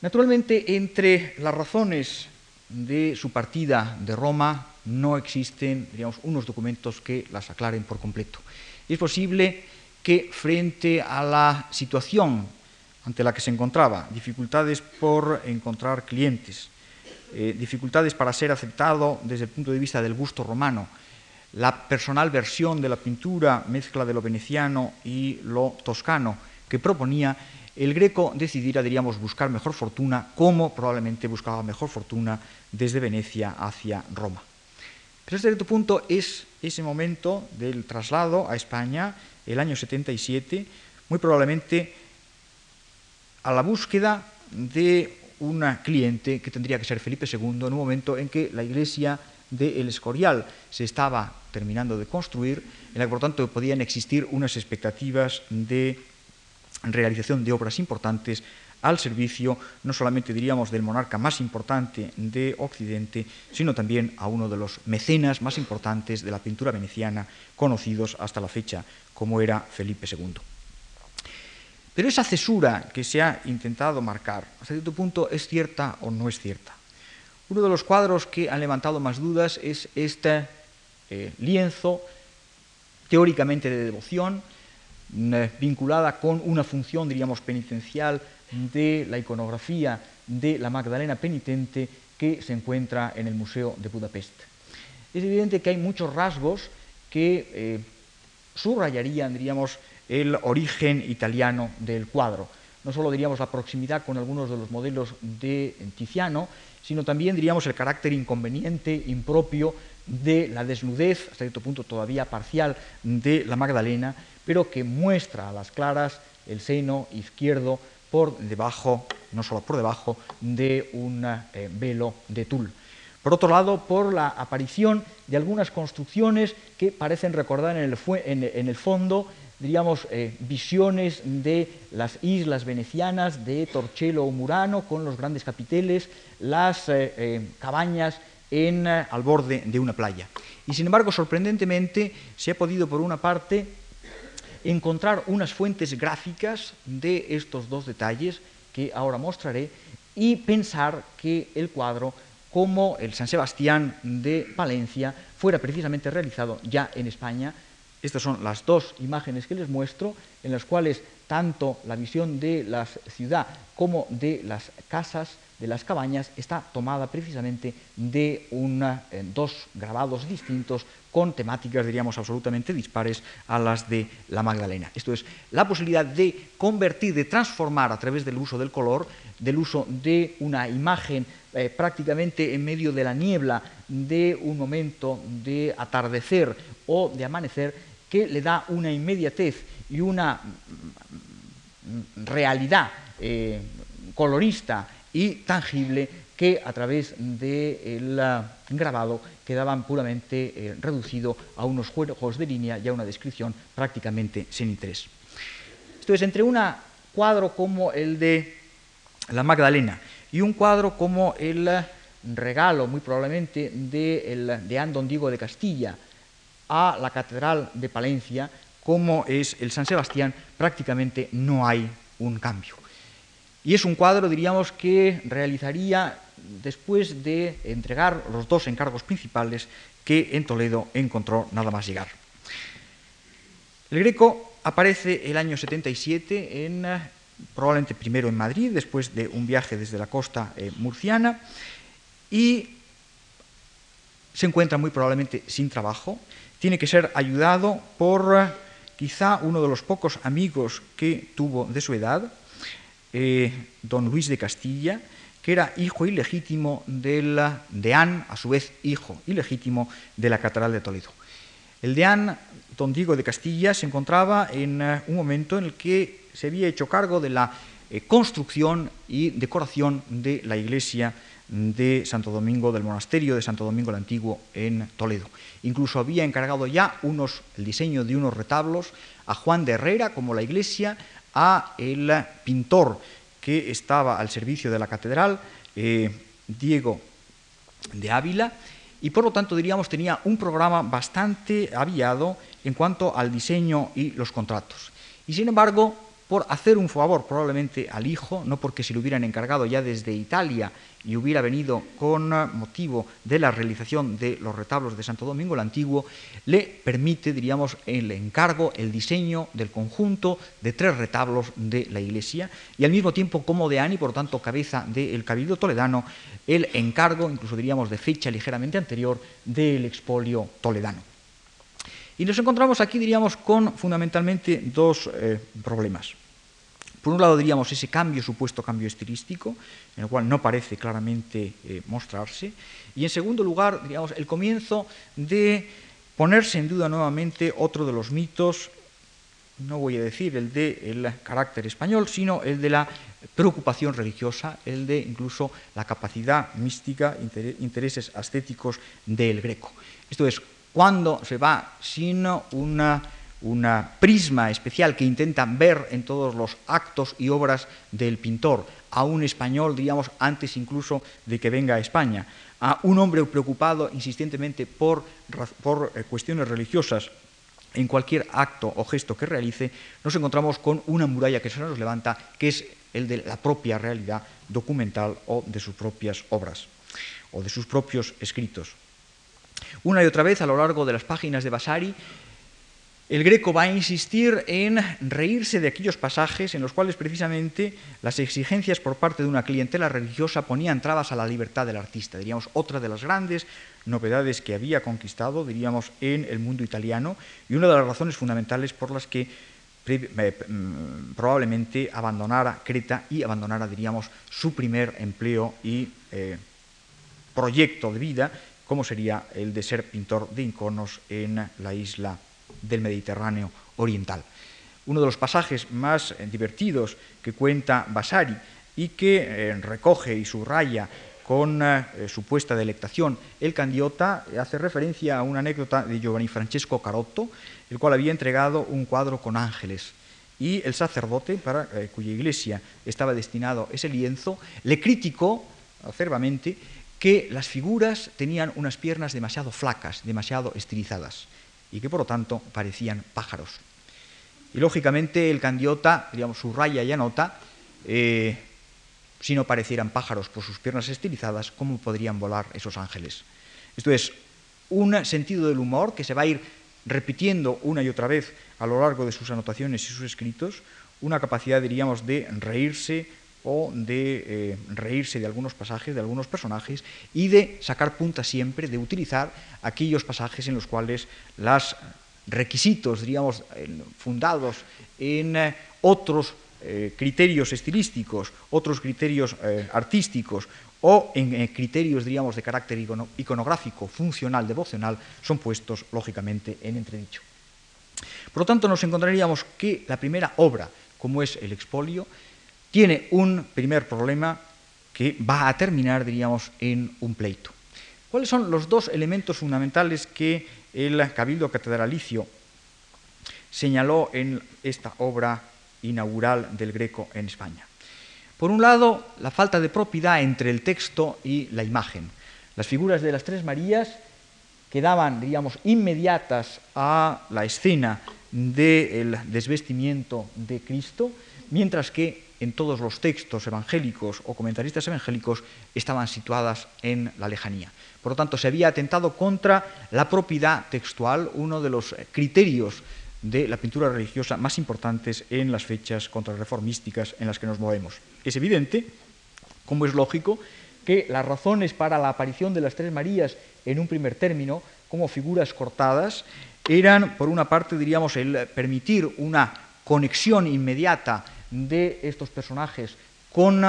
Naturalmente, entre las razones de su partida de Roma no existen, digamos, unos documentos que las aclaren por completo. Es posible que frente a la situación ante la que se encontraba, dificultades por encontrar clientes, eh, dificultades para ser aceptado desde el punto de vista del gusto romano, la personal versión de la pintura, mezcla de lo veneciano y lo toscano que proponía, el greco decidiera, diríamos, buscar mejor fortuna, como probablemente buscaba mejor fortuna desde Venecia hacia Roma. Pero cierto punto es ese momento del traslado a España, el año 77, muy probablemente a la búsqueda de un cliente que tendría que ser Felipe II en un momento en que la iglesia de El Escorial se estaba terminando de construir, en la que por tanto podían existir unas expectativas de realización de obras importantes al servicio no solamente diríamos del monarca más importante de Occidente, sino también a uno de los mecenas más importantes de la pintura veneciana conocidos hasta la fecha, como era Felipe II. Pero esa cesura que se ha intentado marcar, hasta cierto punto, ¿es cierta o no es cierta? Uno de los cuadros que han levantado más dudas es este eh, lienzo teóricamente de devoción, eh, vinculada con una función, diríamos, penitencial de la iconografía de la Magdalena penitente que se encuentra en el Museo de Budapest. Es evidente que hay muchos rasgos que eh, subrayarían, diríamos, el origen italiano del cuadro. No solo diríamos la proximidad con algunos de los modelos de Tiziano, sino también diríamos el carácter inconveniente, impropio de la desnudez, hasta cierto punto todavía parcial, de la Magdalena, pero que muestra a las claras el seno izquierdo por debajo, no solo por debajo, de un eh, velo de tul. Por otro lado, por la aparición de algunas construcciones que parecen recordar en el, fondo, diríamos, eh, visiones de las islas venecianas de Torcello o Murano, con los grandes capiteles, las eh, cabañas en, al borde de una playa. Y sin embargo, sorprendentemente, se ha podido, por una parte, encontrar unas fuentes gráficas de estos dos detalles que ahora mostraré y pensar que el cuadro, como el San Sebastián de Palencia, fuera precisamente realizado ya en España. Estas son las dos imágenes que les muestro, en las cuales tanto la visión de la ciudad como de las casas de las cabañas está tomada precisamente de eh, dos grabados distintos con temáticas, diríamos, absolutamente dispares a las de la Magdalena. Esto es, la posibilidad de convertir, de transformar a través del uso del color, del uso de una imagen eh, prácticamente en medio de la niebla de un momento de atardecer o de amanecer, que le da una inmediatez y una realidad eh, colorista y tangible que a través del grabado quedaban puramente eh, reducido a unos juegos de línea y a una descripción prácticamente sin interés. Esto es, entre un cuadro como el de la Magdalena y un cuadro como el regalo, muy probablemente, de, el, de Andon Diego de Castilla a la Catedral de Palencia, como es el San Sebastián, prácticamente no hay un cambio. Y es un cuadro, diríamos, que realizaría después de entregar los dos encargos principales que en Toledo encontró nada más llegar. El Greco aparece el año 77 en probablemente primero en Madrid, después de un viaje desde la costa eh, murciana, y se encuentra muy probablemente sin trabajo. Tiene que ser ayudado por quizá uno de los pocos amigos que tuvo de su edad, eh, don Luis de Castilla, que era hijo ilegítimo del deán, a su vez hijo ilegítimo de la Catedral de Toledo. El deán, don Diego de Castilla, se encontraba en eh, un momento en el que se había hecho cargo de la eh, construcción y decoración de la iglesia de Santo Domingo, del monasterio de Santo Domingo el Antiguo en Toledo. Incluso había encargado ya unos, el diseño de unos retablos a Juan de Herrera, como la iglesia, a el pintor que estaba al servicio de la catedral, eh, Diego de Ávila, y por lo tanto diríamos tenía un programa bastante aviado en cuanto al diseño y los contratos. Y sin embargo, por hacer un favor probablemente al hijo, no porque se lo hubieran encargado ya desde Italia y hubiera venido con motivo de la realización de los retablos de Santo Domingo el Antiguo, le permite, diríamos, el encargo, el diseño del conjunto de tres retablos de la iglesia y al mismo tiempo como deán y por tanto cabeza del Cabildo Toledano, el encargo, incluso diríamos de fecha ligeramente anterior, del expolio toledano. Y nos encontramos aquí, diríamos, con fundamentalmente dos eh, problemas. Por un lado, diríamos, ese cambio, supuesto cambio estilístico, en el cual no parece claramente eh, mostrarse. Y en segundo lugar, diríamos, el comienzo de ponerse en duda nuevamente otro de los mitos, no voy a decir el del carácter español, sino el de la preocupación religiosa, el de incluso la capacidad mística, intereses ascéticos del greco. Esto es, cuando se va sin una un prisma especial que intenta ver en todos los actos y obras del pintor, a un español, diríamos, antes incluso de que venga a España, a un hombre preocupado insistentemente por, por eh, cuestiones religiosas en cualquier acto o gesto que realice, nos encontramos con una muralla que se nos levanta, que es el de la propia realidad documental o de sus propias obras o de sus propios escritos. Una y otra vez a lo largo de las páginas de Vasari, el greco va a insistir en reírse de aquellos pasajes en los cuales precisamente las exigencias por parte de una clientela religiosa ponían trabas a la libertad del artista. Diríamos, otra de las grandes novedades que había conquistado, diríamos, en el mundo italiano y una de las razones fundamentales por las que mm, probablemente abandonara Creta y abandonara, diríamos, su primer empleo y eh, proyecto de vida, como sería el de ser pintor de iconos en la isla del Mediterráneo oriental. Uno de los pasajes más eh, divertidos que cuenta Vasari y que eh, recoge y subraya con eh, supuesta delectación el Candiota hace referencia a una anécdota de Giovanni Francesco Carotto, el cual había entregado un cuadro con ángeles y el sacerdote para cuya iglesia estaba destinado ese lienzo le criticó acerbamente que las figuras tenían unas piernas demasiado flacas, demasiado estilizadas y que por lo tanto parecían pájaros. Y lógicamente el candiota, digamos, subraya y anota, eh, si no parecieran pájaros por sus piernas estilizadas, ¿cómo podrían volar esos ángeles? Esto es un sentido del humor que se va a ir repitiendo una y otra vez a lo largo de sus anotaciones y sus escritos, una capacidad, diríamos, de reírse o de eh, reírse de algunos pasajes, de algunos personajes, y de sacar punta siempre, de utilizar aquellos pasajes en los cuales los requisitos, diríamos, fundados en eh, otros eh, criterios estilísticos, otros criterios artísticos o en criterios, diríamos, de carácter iconográfico, funcional, devocional, son puestos, lógicamente, en entredicho. Por lo tanto, nos encontraríamos que la primera obra, como es el expolio, tiene un primer problema que va a terminar, diríamos, en un pleito. ¿Cuáles son los dos elementos fundamentales que el Cabildo Catedralicio señaló en esta obra inaugural del Greco en España? Por un lado, la falta de propiedad entre el texto y la imagen. Las figuras de las tres Marías quedaban, diríamos, inmediatas a la escena del desvestimiento de Cristo, mientras que en todos los textos evangélicos o comentaristas evangélicos estaban situadas en la lejanía. Por lo tanto, se había atentado contra la propiedad textual, uno de los criterios de la pintura religiosa más importantes en las fechas contrarreformísticas en las que nos movemos. Es evidente, como es lógico, que las razones para la aparición de las tres Marías en un primer término, como figuras cortadas, eran, por una parte, diríamos, el permitir una conexión inmediata de estos personajes con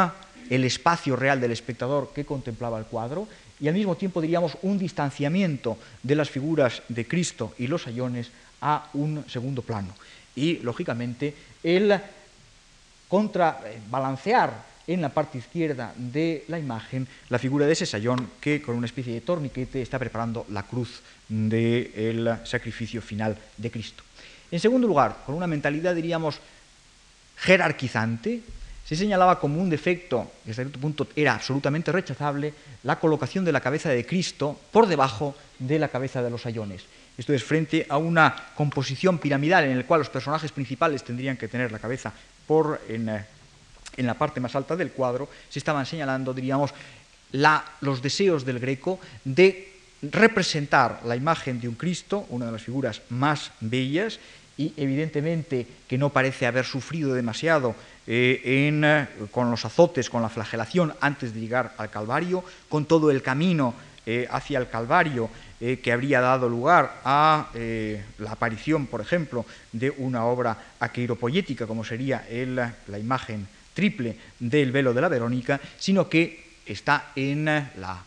el espacio real del espectador que contemplaba el cuadro y al mismo tiempo diríamos un distanciamiento de las figuras de Cristo y los ayones a un segundo plano. Y lógicamente el contrabalancear en la parte izquierda de la imagen la figura de ese sayón que con una especie de torniquete está preparando la cruz del sacrificio final de Cristo. En segundo lugar, con una mentalidad diríamos jerarquizante, se señalaba como un defecto, que hasta cierto punto era absolutamente rechazable, la colocación de la cabeza de Cristo por debajo de la cabeza de los ayones. Esto es frente a una composición piramidal en la cual los personajes principales tendrían que tener la cabeza por en, eh, la parte más alta del cuadro, se estaban señalando, diríamos, los deseos del Greco de representar la imagen de un Cristo, una de las figuras más bellas, y evidentemente que no parece haber sufrido demasiado eh, eh, con los azotes, con la flagelación antes de llegar al Calvario, con todo el camino eh, hacia el Calvario que habría dado lugar a la aparición, por ejemplo, de una obra aqueiropoética como sería la imagen triple del velo de la Verónica, sino que está en la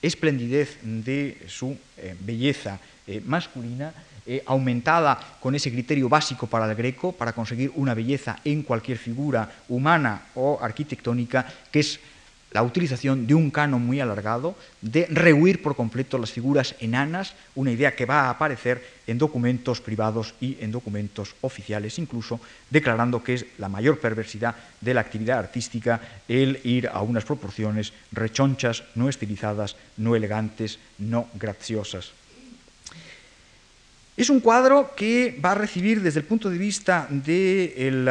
esplendidez de su belleza masculina eh, aumentada con ese criterio básico para el greco, para conseguir una belleza en cualquier figura humana o arquitectónica, que es la utilización de un canon muy alargado, de rehuir por completo las figuras enanas, una idea que va a aparecer en documentos privados y en documentos oficiales, incluso declarando que es la mayor perversidad de la actividad artística el ir a unas proporciones rechonchas, no estilizadas, no elegantes, no graciosas. Es un cuadro que va a recibir desde el punto de vista del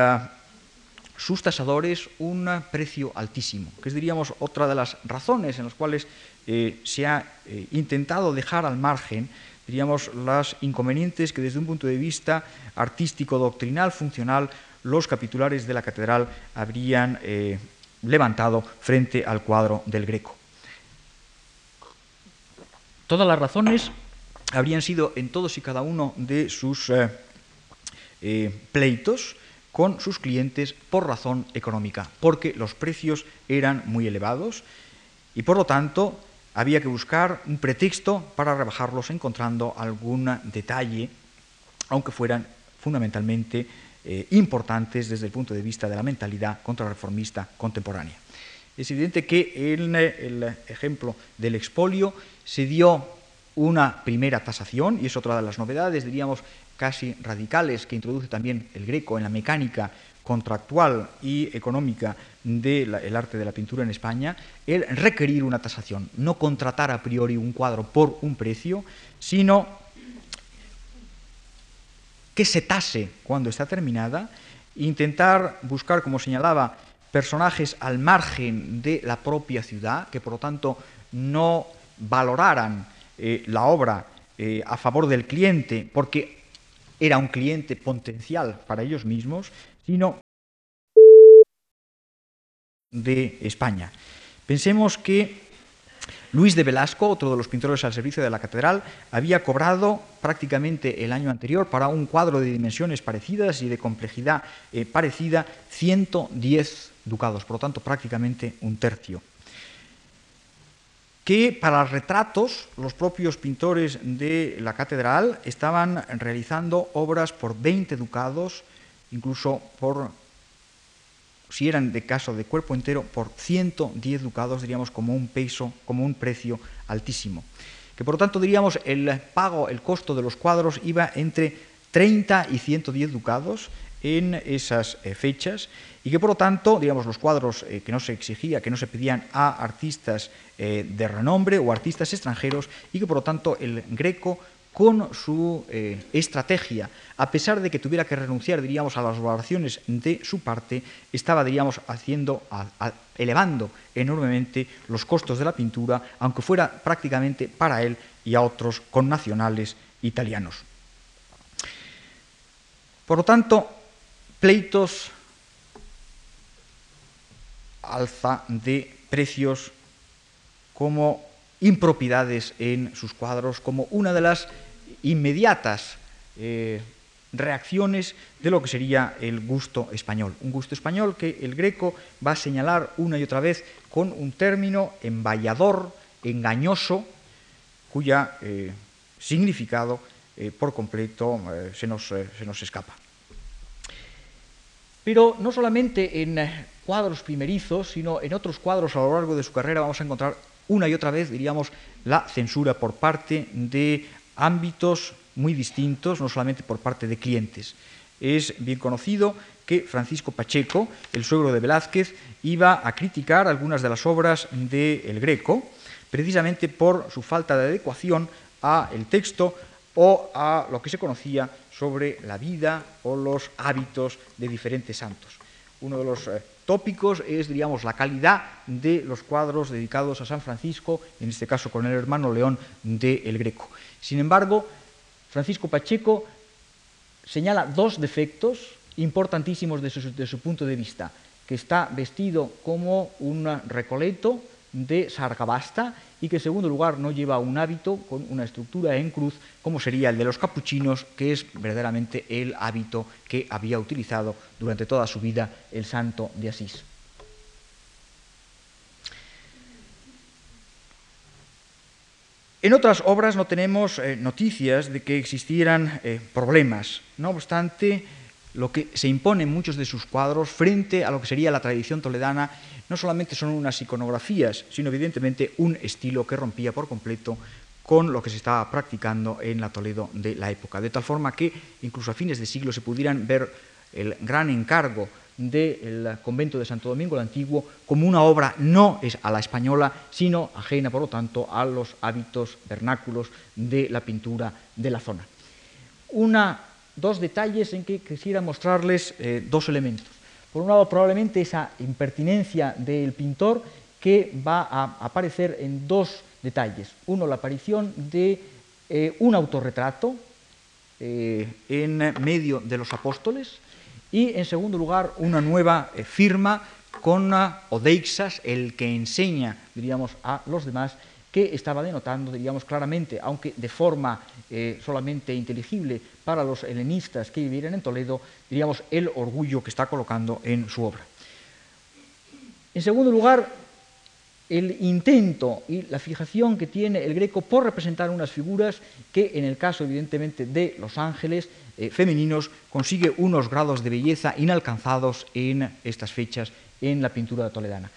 sus tasadores un precio altísimo, que es, diríamos, otra de las razones en las cuales eh, se ha eh, intentado dejar al margen, diríamos, las inconvenientes que desde un punto de vista artístico, doctrinal, funcional, los capitulares de la catedral habrían eh, levantado frente al cuadro del Greco. Todas las razones habrían sido en todos y cada uno de sus pleitos, con sus clientes por razón económica, porque los precios eran muy elevados y por lo tanto había que buscar un pretexto para rebajarlos encontrando algún detalle, aunque fueran fundamentalmente eh, importantes desde el punto de vista de la mentalidad contrarreformista contemporánea. Es evidente que en el ejemplo del expolio se dio una primera tasación, y es otra de las novedades, diríamos, casi radicales que introduce también el greco en la mecánica contractual y económica del arte de la pintura en España, el requerir una tasación, no contratar a priori un cuadro por un precio, sino que se tase cuando está terminada, intentar buscar, como señalaba, personajes al margen de la propia ciudad, que por lo tanto no valoraran eh, la obra eh, a favor del cliente, porque era un cliente potencial para ellos mismos, sino de España. Pensemos que Luis de Velasco, otro de los pintores al servicio de la catedral, había cobrado prácticamente el año anterior para un cuadro de dimensiones parecidas y de complejidad eh, parecida 110 ducados, por lo tanto prácticamente un tercio que para retratos los propios pintores de la catedral estaban realizando obras por 20 ducados, incluso por, si eran de caso de cuerpo entero, por 110 ducados, diríamos, como un peso, como un precio altísimo. Que por lo tanto, diríamos, el pago, el costo de los cuadros iba entre 30 y 110 ducados en esas eh, fechas y que por lo tanto, digamos, los cuadros eh, que no se exigía, que no se pedían a artistas eh, de renombre o artistas extranjeros y que por lo tanto el Greco con su estrategia, a pesar de que tuviera que renunciar, diríamos, a las valoraciones de su parte, estaba, diríamos, haciendo, elevando enormemente los costos de la pintura, aunque fuera prácticamente para él y a otros connacionales italianos. Por lo tanto, pleitos alza de precios como impropiedades en sus cuadros, como una de las inmediatas eh, reacciones de lo que sería el gusto español. Un gusto español que el greco va a señalar una y otra vez con un término emballador, engañoso, cuya eh, significado eh, por completo se nos, se nos escapa. Pero no solamente en eh, cuadros primerizos, sino en otros cuadros a lo largo de su carrera vamos a encontrar una y otra vez, diríamos, la censura por parte de ámbitos muy distintos, no solamente por parte de clientes. Es bien conocido que Francisco Pacheco, el suegro de Velázquez, iba a criticar algunas de las obras de El Greco, precisamente por su falta de adecuación a el texto o a lo que se conocía sobre la vida o los hábitos de diferentes santos. Uno de los eh, tópicos es, diríamos, la calidad de los cuadros dedicados a San Francisco, en este caso con el hermano León de El Greco. Sin embargo, Francisco Pacheco señala dos defectos importantísimos desde su punto de vista, que está vestido como un recoleto, de Sargabasta y que en segundo lugar no lleva un hábito con una estructura en cruz como sería el de los capuchinos, que es verdaderamente el hábito que había utilizado durante toda su vida el santo de Asís. En otras obras no tenemos eh, noticias de que existieran eh, problemas. No obstante, lo que se impone en muchos de sus cuadros frente a lo que sería la tradición toledana, no solamente son unas iconografías, sino evidentemente un estilo que rompía por completo con lo que se estaba practicando en la Toledo de la época, de tal forma que incluso a fines de siglo se pudieran ver el gran encargo del convento de Santo Domingo el Antiguo como una obra no es a la española, sino ajena, por lo tanto, a los hábitos vernáculos de la pintura de la zona. Una, dos detalles en que quisiera mostrarles eh, dos elementos. Por un lado, probablemente esa impertinencia del pintor que va a aparecer en dos detalles. Uno, la aparición de eh, un autorretrato eh, en medio de los apóstoles, y, en segundo lugar, una nueva firma con Odeixas, el que enseña, diríamos, a los demás, que estaba denotando, diríamos, claramente, aunque de forma eh, solamente inteligible para los helenistas que vivieran en Toledo, diríamos, el orgullo que está colocando en su obra. En segundo lugar, el intento y la fijación que tiene el greco por representar unas figuras que en el caso evidentemente de los ángeles eh, femeninos consigue unos grados de belleza inalcanzados en estas fechas en la pintura toledana.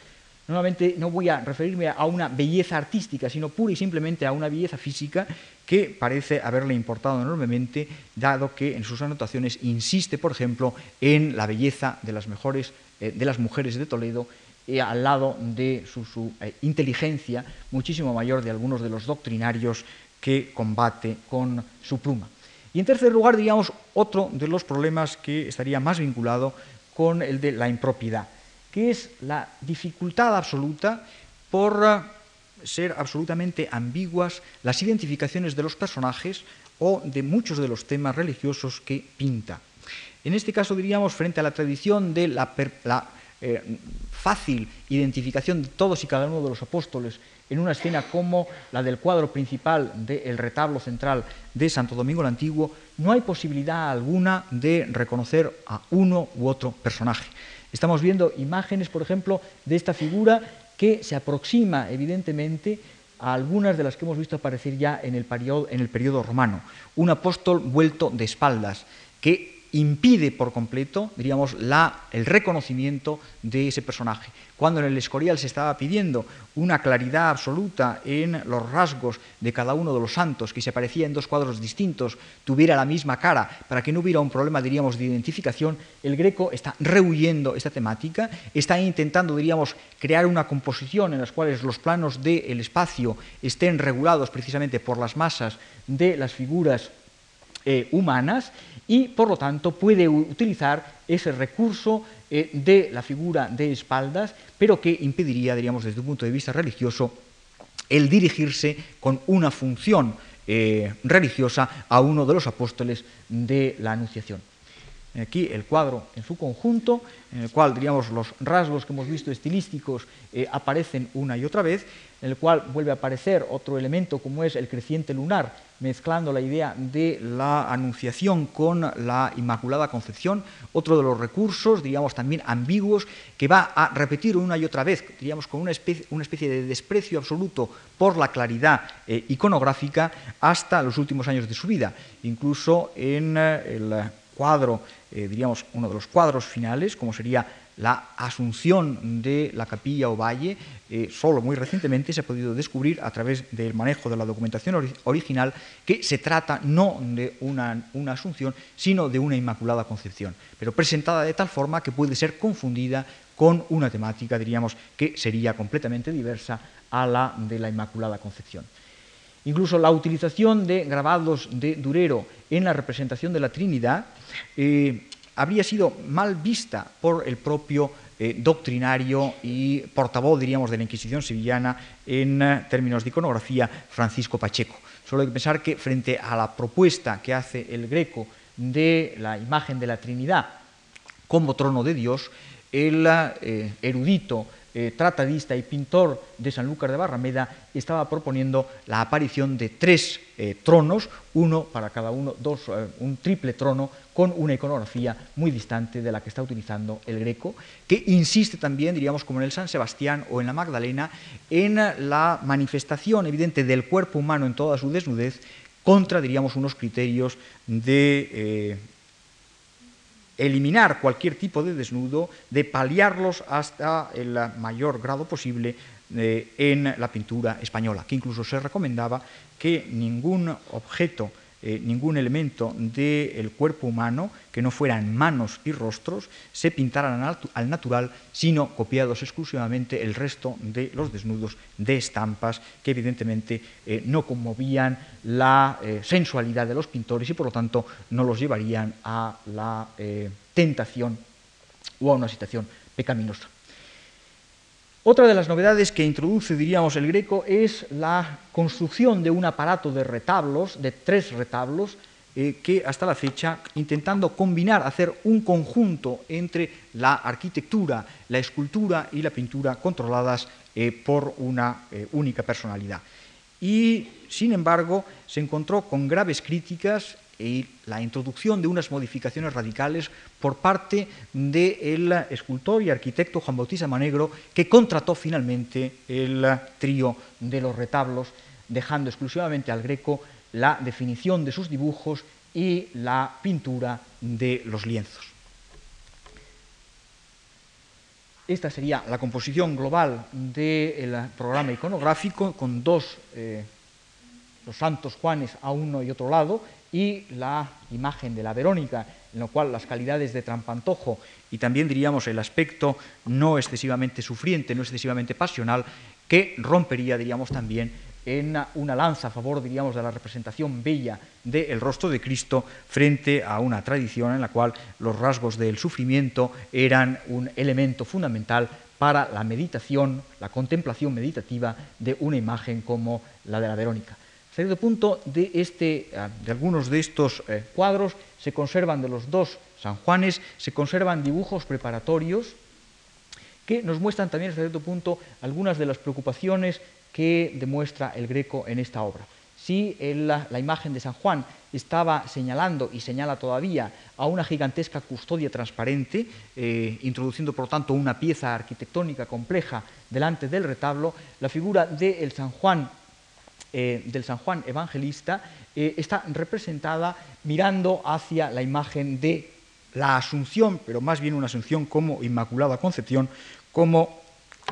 Nuevamente no voy a referirme a una belleza artística, sino pura y simplemente a una belleza física que parece haberle importado enormemente, dado que en sus anotaciones insiste, por ejemplo, en la belleza de las mejores eh, de las mujeres de Toledo al lado de su, eh, inteligencia muchísimo mayor de algunos de los doctrinarios que combate con su pluma. Y en tercer lugar, digamos, otro de los problemas que estaría más vinculado con el de la impropiedad, es la dificultad absoluta por eh, ser absolutamente ambiguas las identificaciones de los personajes o de muchos de los temas religiosos que pinta. En este caso, diríamos, frente a la tradición de la, la eh, fácil identificación de todos y cada uno de los apóstoles en una escena como la del cuadro principal del retablo central de Santo Domingo el Antiguo, no hay posibilidad alguna de reconocer a uno u otro personaje. Estamos viendo imágenes, por ejemplo, de esta figura que se aproxima evidentemente a algunas de las que hemos visto aparecer ya en el periodo, romano. Un apóstol vuelto de espaldas, que impide por completo, diríamos, el reconocimiento de ese personaje. Cuando en el Escorial se estaba pidiendo una claridad absoluta en los rasgos de cada uno de los santos, que se aparecía en dos cuadros distintos, tuviera la misma cara, para que no hubiera un problema, diríamos, de identificación, el greco está rehuyendo esta temática, está intentando, diríamos, crear una composición en la cual los planos del espacio estén regulados precisamente por las masas de las figuras eh, humanas y por lo tanto puede utilizar ese recurso eh, de la figura de espaldas, pero que impediría, diríamos, desde un punto de vista religioso, el dirigirse con una función eh, religiosa a uno de los apóstoles de la Anunciación. Aquí el cuadro en su conjunto, en el cual diríamos los rasgos que hemos visto estilísticos aparecen una y otra vez, en el cual vuelve a aparecer otro elemento como es el creciente lunar, mezclando la idea de la anunciación con la Inmaculada Concepción, otro de los recursos, diríamos también ambiguos, que va a repetir una y otra vez, diríamos con una especie, de desprecio absoluto por la claridad eh, iconográfica hasta los últimos años de su vida. Incluso en eh, el cuadro, eh, diríamos uno de los cuadros finales, como sería la asunción de la capilla o valle, eh, solo muy recientemente se ha podido descubrir a través del manejo de la documentación original que se trata no de una, asunción, sino de una inmaculada concepción, pero presentada de tal forma que puede ser confundida con una temática, diríamos, que sería completamente diversa a la de la Inmaculada Concepción. Incluso la utilización de grabados de Durero en la representación de la Trinidad eh, habría sido mal vista por el propio eh, doctrinario y portavoz, diríamos, de la Inquisición sevillana en eh, términos de iconografía, Francisco Pacheco. Solo hay que pensar que frente a la propuesta que hace el Greco de la imagen de la Trinidad como trono de Dios, el erudito eh, tratadista y pintor de Sanlúcar de Barrameda, estaba proponiendo la aparición de tres eh, tronos, uno para cada uno, dos, eh, un triple trono con una iconografía muy distante de la que está utilizando el greco, que insiste también, diríamos, como en el San Sebastián o en la Magdalena, en la manifestación evidente del cuerpo humano en toda su desnudez contra, diríamos, unos criterios de eliminar cualquier tipo de desnudo, de paliarlos hasta el mayor grado posible eh, en la pintura española, que incluso se recomendaba que ningún objeto eh, ningún elemento del cuerpo humano que no fueran manos y rostros se pintaran al, natural, sino copiados exclusivamente el resto de los desnudos de estampas que evidentemente eh, no conmovían la eh, sensualidad de los pintores y por lo tanto no los llevarían a la tentación o a una situación pecaminosa. Otra de las novedades que introduce, diríamos, el Greco es la construcción de un aparato de retablos, de tres retablos, eh, que hasta la fecha, intentando combinar, hacer un conjunto entre la arquitectura, la escultura y la pintura controladas eh, por una eh, única personalidad. Y, sin embargo, se encontró con graves críticas y la introducción de unas modificaciones radicales por parte del escultor y arquitecto Juan Bautista Manegro, que contrató finalmente el trío de los retablos, dejando exclusivamente al Greco la definición de sus dibujos y la pintura de los lienzos. Esta sería la composición global del programa iconográfico con dos, eh, los santos Juanes a uno y otro lado, y la imagen de la Verónica, en lo cual las calidades de trampantojo y también diríamos el aspecto no excesivamente sufriente, no excesivamente pasional, que rompería, diríamos también, en una lanza a favor, diríamos, de la representación bella del rostro de Cristo frente a una tradición en la cual los rasgos del sufrimiento eran un elemento fundamental para la meditación, la contemplación meditativa de una imagen como la de la Verónica cierto punto de, este, ah, de algunos de estos eh, cuadros se conservan de los dos San Juanes, se conservan dibujos preparatorios que nos muestran también hasta cierto punto algunas de las preocupaciones que demuestra el Greco en esta obra. Si la, imagen de San Juan estaba señalando y señala todavía a una gigantesca custodia transparente, eh, introduciendo por tanto una pieza arquitectónica compleja delante del retablo, la figura del San Juan eh, del San Juan Evangelista eh, está representada mirando hacia la imagen de la Asunción, pero más bien una Asunción como Inmaculada Concepción, como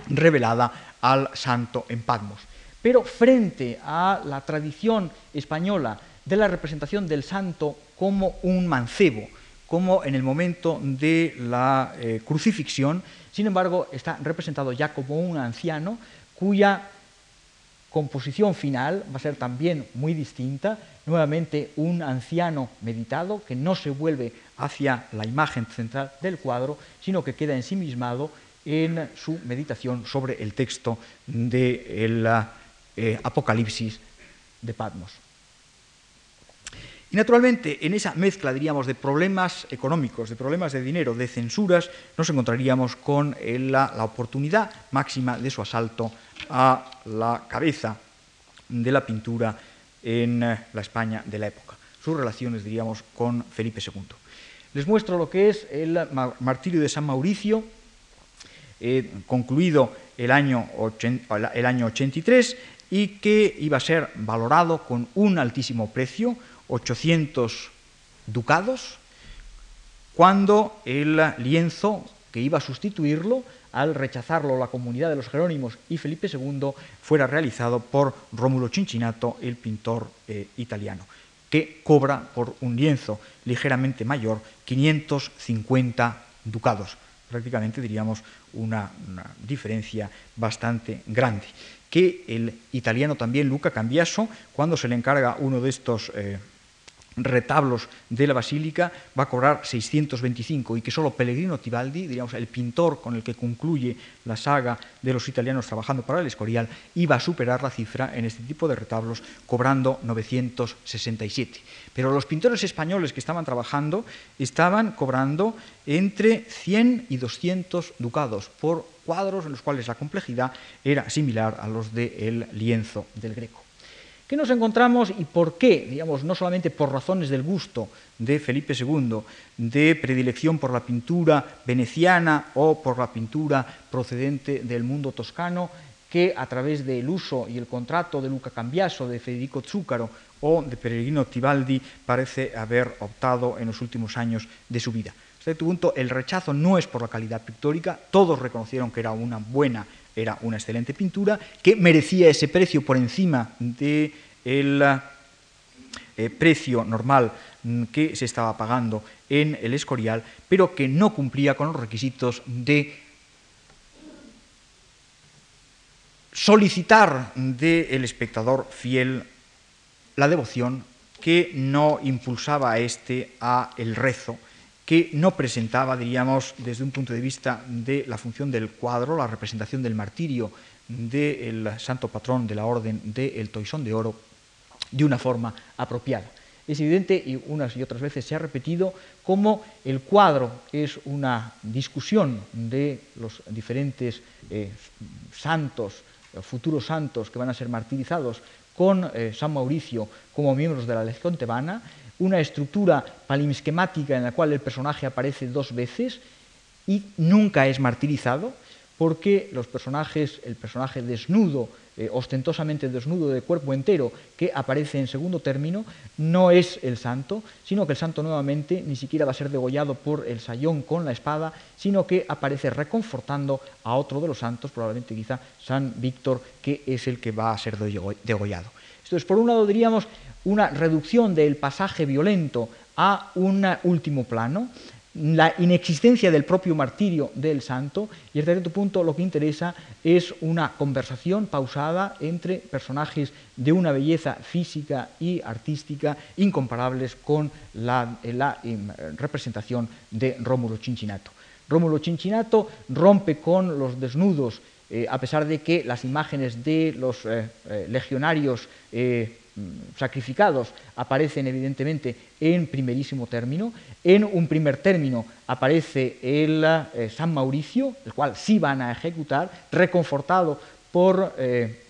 revelada al santo en Patmos. Pero frente a la tradición española de la representación del santo como un mancebo, como en el momento de la eh, crucifixión, sin embargo, está representado ya como un anciano cuya composición final va a ser también muy distinta, nuevamente un anciano meditado que no se vuelve hacia la imagen central del cuadro, sino que queda ensimismado en su meditación sobre el texto del eh, Apocalipsis de Patmos. Y naturalmente, en esa mezcla, diríamos, de problemas económicos, de problemas de dinero, de censuras, nos encontraríamos con la oportunidad máxima de su asalto a la cabeza de la pintura en eh, la España de la época, sus relaciones, diríamos, con Felipe II. Les muestro lo que es el martirio de San Mauricio, eh, concluido el año, el año 83 y que iba a ser valorado con un altísimo precio, 800 ducados, cuando el lienzo que iba a sustituirlo al rechazarlo la comunidad de los Jerónimos y Felipe II, fuera realizado por Rómulo Cincinnato, el pintor eh, italiano, que cobra por un lienzo ligeramente mayor 550 ducados, prácticamente diríamos una, diferencia bastante grande. Que el italiano también Luca Cambiaso, cuando se le encarga uno de estos eh, retablos de la basílica va a cobrar 625 y que solo Pellegrino Tibaldi, diríamos el pintor con el que concluye la saga de los italianos trabajando para el Escorial, iba a superar la cifra en este tipo de retablos cobrando 967. Pero los pintores españoles que estaban trabajando estaban cobrando entre 100 y 200 ducados por cuadros en los cuales la complejidad era similar a los del lienzo del Greco. ¿Qué nos encontramos y por qué? Digamos, no solamente por razones del gusto de Felipe II, de predilección por la pintura veneciana o por la pintura procedente del mundo toscano, que a través del uso y el contrato de Luca Cambiaso, de Federico Zúcaro o de Peregrino Tibaldi parece haber optado en los últimos años de su vida. cierto punto, el rechazo no es por la calidad pictórica, todos reconocieron que era una buena, era una excelente pintura, que merecía ese precio por encima del eh, precio normal mm, que se estaba pagando en el Escorial, pero que no cumplía con los requisitos de solicitar del espectador fiel la devoción que no impulsaba a este a el rezo, que no presentaba, diríamos, desde un punto de vista de la función del cuadro, la representación del martirio del santo patrón de la orden del Toisón de Oro, de una forma apropiada. Es evidente, y unas y otras veces se ha repetido, cómo el cuadro es una discusión de los diferentes eh, santos, futuros santos que van a ser martirizados con eh, San Mauricio como miembros de la Legión tebana, una estructura palimesquemática en la cual el personaje aparece dos veces y nunca es martirizado, porque los personajes, el personaje desnudo, eh, ostentosamente desnudo de cuerpo entero, que aparece en segundo término, no es el santo, sino que el santo nuevamente ni siquiera va a ser degollado por el sayón con la espada, sino que aparece reconfortando a otro de los santos, probablemente quizá San Víctor, que es el que va a ser degollado. Esto es, por un lado, diríamos, una reducción del pasaje violento a un último plano, la inexistencia del propio martirio del santo y hasta cierto punto lo que interesa es una conversación pausada entre personajes de una belleza física y artística incomparables con la, em, representación de Rómulo Cincinnato. Rómulo Cincinnato rompe con los desnudos eh, a pesar de que las imágenes de los eh, eh, legionarios sacrificados aparecen evidentemente en primerísimo término. En un primer término aparece el eh, San Mauricio, el cual sí van a ejecutar, reconfortado por eh,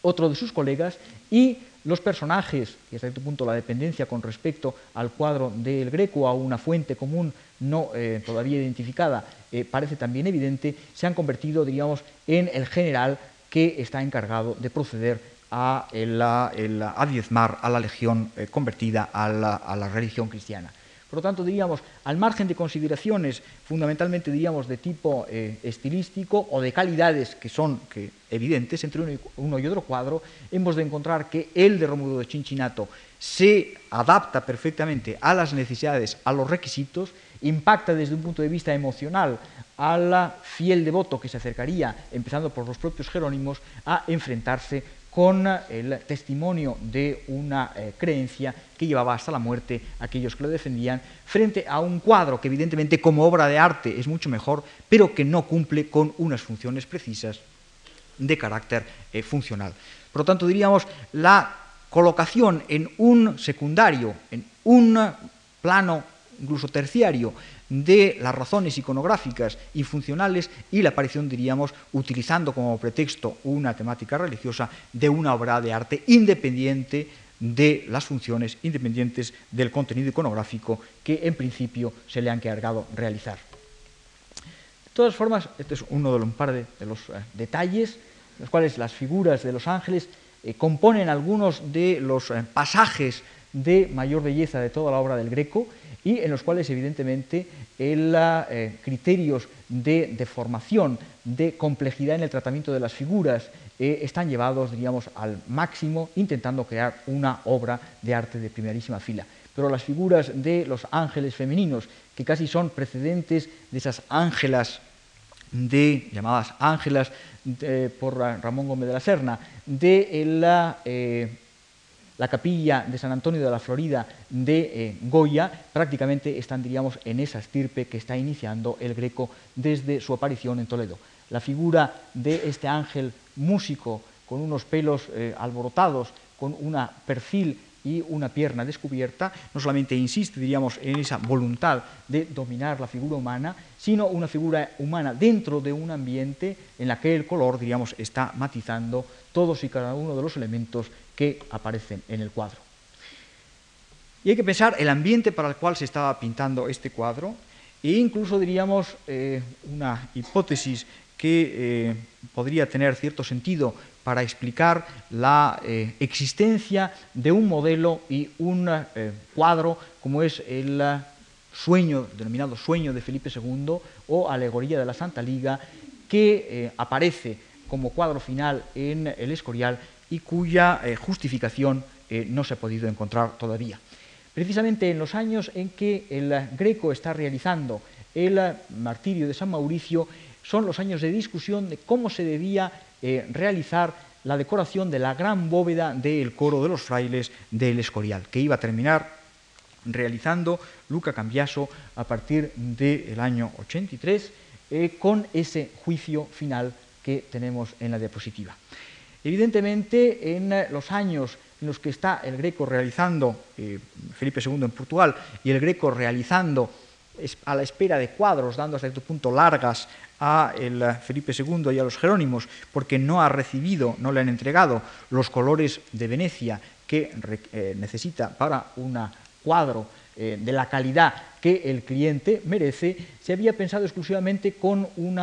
otro de sus colegas, y los personajes, y hasta cierto punto la dependencia con respecto al cuadro del Greco, a una fuente común no eh, todavía identificada, parece también evidente, se han convertido, diríamos, en el general que está encargado de proceder a, a diezmar a la legión eh, convertida a la, religión cristiana. Por lo tanto, diríamos, al margen de consideraciones fundamentalmente, diríamos, de tipo eh, estilístico o de calidades que son que, evidentes entre uno y, uno y, otro cuadro, hemos de encontrar que el de Rómulo de Cincinnato se adapta perfectamente a las necesidades, a los requisitos, impacta desde un punto de vista emocional a la fiel devoto que se acercaría, empezando por los propios Jerónimos, a enfrentarse con el testimonio de una eh, creencia que llevaba hasta la muerte a aquellos que lo defendían, frente a un cuadro que evidentemente como obra de arte es mucho mejor, pero que no cumple con unas funciones precisas de carácter eh, funcional. Por lo tanto, diríamos, la colocación en un secundario, en un plano incluso terciario de las razones iconográficas y funcionales y la aparición, diríamos, utilizando como pretexto una temática religiosa de una obra de arte independiente de las funciones, independientes del contenido iconográfico que en principio se le han encargado realizar. De todas formas, este es uno de los, un par de, los eh, detalles, los cuales las figuras de los ángeles eh, componen algunos de los eh, pasajes de mayor belleza de toda la obra del Greco y en los cuales evidentemente el, eh, criterios de, deformación, de complejidad en el tratamiento de las figuras eh, están llevados, diríamos, al máximo, intentando crear una obra de arte de primerísima fila. Pero las figuras de los ángeles femeninos, que casi son precedentes de esas ángelas de, llamadas ángelas por Ramón Gómez de la Serna, de la eh, la capilla de San Antonio de la Florida de eh, Goya prácticamente están, diríamos, en esa estirpe que está iniciando el Greco desde su aparición en Toledo. La figura de este ángel músico con unos pelos eh, alborotados, con una perfil y una pierna descubierta, no solamente insiste, diríamos, en esa voluntad de dominar la figura humana, sino una figura humana dentro de un ambiente en la que el color, diríamos, está matizando todos y cada uno de los elementos que aparecen en el cuadro. Y hay que pensar el ambiente para el cual se estaba pintando este cuadro e incluso diríamos eh, una hipótesis que eh, podría tener cierto sentido para explicar la eh, existencia de un modelo y un cuadro como es el sueño, denominado Sueño de Felipe II o Alegoría de la Santa Liga, que eh, aparece como cuadro final en el Escorial y cuya eh, justificación eh, no se ha podido encontrar todavía. Precisamente en los años en que el Greco está realizando el martirio de San Mauricio, son los años de discusión de cómo se debía realizar la decoración de la gran bóveda del coro de los frailes del Escorial, que iba a terminar realizando Luca Cambiaso a partir del año 83 eh, con ese juicio final que tenemos en la diapositiva. Evidentemente, en los años en los que está el Greco realizando, eh, Felipe II en Portugal, y el Greco realizando a la espera de cuadros, dando hasta cierto punto largas a el Felipe II y a los Jerónimos, porque no ha recibido, no le han entregado los colores de Venecia que eh, necesita para un cuadro eh, de la calidad que el cliente merece, se había pensado exclusivamente con un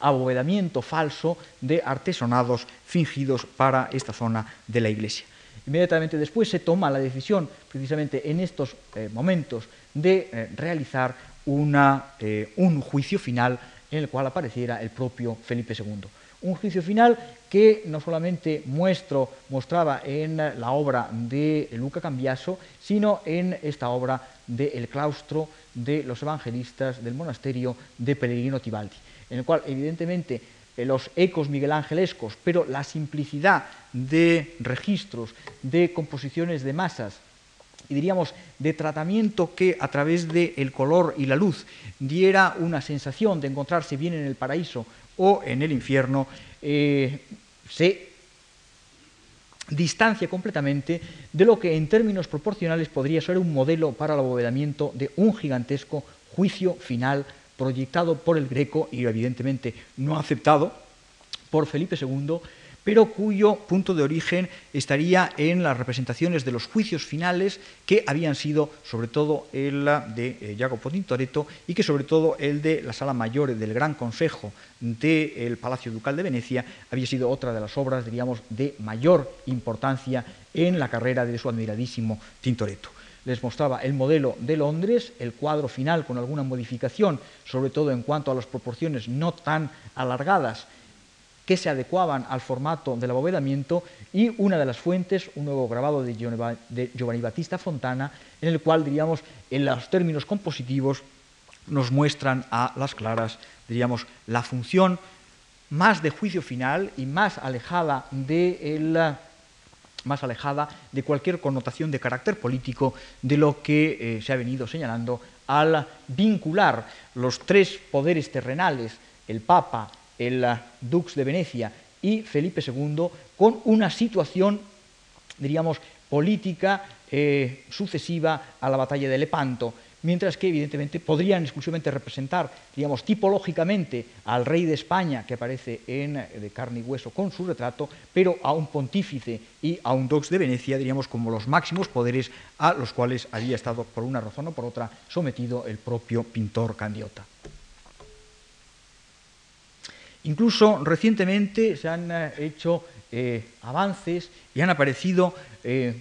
abovedamiento falso de artesonados fingidos para esta zona de la iglesia. Inmediatamente después se toma la decisión, precisamente en estos eh, momentos, de eh, realizar un juicio final en el cual apareciera el propio Felipe II. Un juicio final que no solamente muestro, mostraba en la obra de Luca Cambiaso, sino en esta obra del claustro de los evangelistas del monasterio de Pellegrino Tibaldi, en el cual evidentemente eh, los ecos miguelangelescos, pero la simplicidad de registros, de composiciones de masas, y diríamos de tratamiento que a través del color y la luz diera una sensación de encontrarse bien en el paraíso o en el infierno, eh, se distancia completamente de lo que en términos proporcionales podría ser un modelo para el abovedamiento de un gigantesco juicio final proyectado por el Greco y evidentemente no aceptado por Felipe II pero cuyo punto de origen estaría en las representaciones de los juicios finales que habían sido sobre todo el de eh, Jacopo Tintoretto y que sobre todo el de la Sala Mayor del Gran Consejo del Palacio Ducal de Venecia había sido otra de las obras, diríamos, de mayor importancia en la carrera de su admiradísimo Tintoretto les mostraba el modelo de Londres, el cuadro final con alguna modificación, sobre todo en cuanto a las proporciones no tan alargadas que se adecuaban al formato del abovedamiento y una de las fuentes, un nuevo grabado de Giovanni Battista Fontana, en el cual, diríamos, en los términos compositivos nos muestran a las claras, diríamos, la función más de juicio final y más alejada de más alejada de cualquier connotación de carácter político de lo que eh, se ha venido señalando al vincular los tres poderes terrenales, el Papa, el Dux de Venecia y Felipe II con una situación, diríamos, política eh, sucesiva a la batalla de Lepanto, mientras que evidentemente podrían exclusivamente representar, digamos, tipológicamente al rey de España que aparece en de carne y hueso con su retrato, pero a un pontífice y a un dux de Venecia, diríamos, como los máximos poderes a los cuales había estado por una razón o por otra sometido el propio pintor Candiota. Incluso recientemente se han eh, hecho eh, avances y han aparecido eh,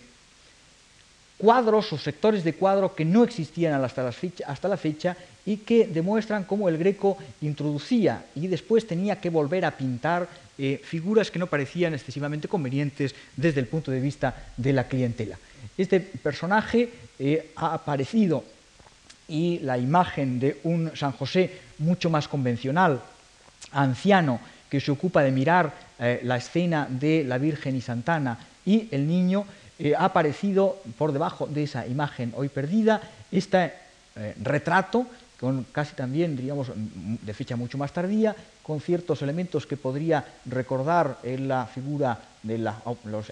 cuadros o sectores de cuadro que no existían hasta la, fecha, hasta la fecha y que demuestran cómo el greco introducía y después tenía que volver a pintar figuras que no parecían excesivamente convenientes desde el punto de vista de la clientela. Este personaje ha aparecido y la imagen de un San José mucho más convencional, anciano que se ocupa de mirar eh, la escena de la Virgen y Santana y el niño, eh, ha aparecido por debajo de esa imagen hoy perdida. Este eh, retrato con casi también, diríamos, de fecha mucho más tardía, con ciertos elementos que podría recordar en la figura, del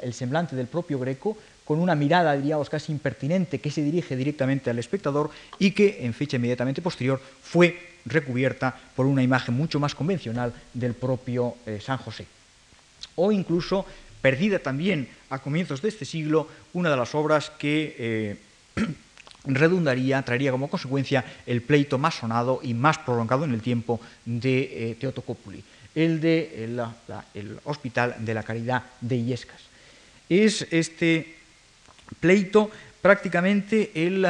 el semblante del propio Greco, con una mirada, diríamos, casi impertinente que se dirige directamente al espectador y que en fecha inmediatamente posterior fue recubierta por una imagen mucho más convencional del propio eh, San José. O incluso perdida también a comienzos de este siglo una de las obras que eh, redundaría, traería como consecuencia el pleito más sonado y más prolongado en el tiempo de eh, el de el Hospital de la Caridad de Illescas. Es este pleito prácticamente el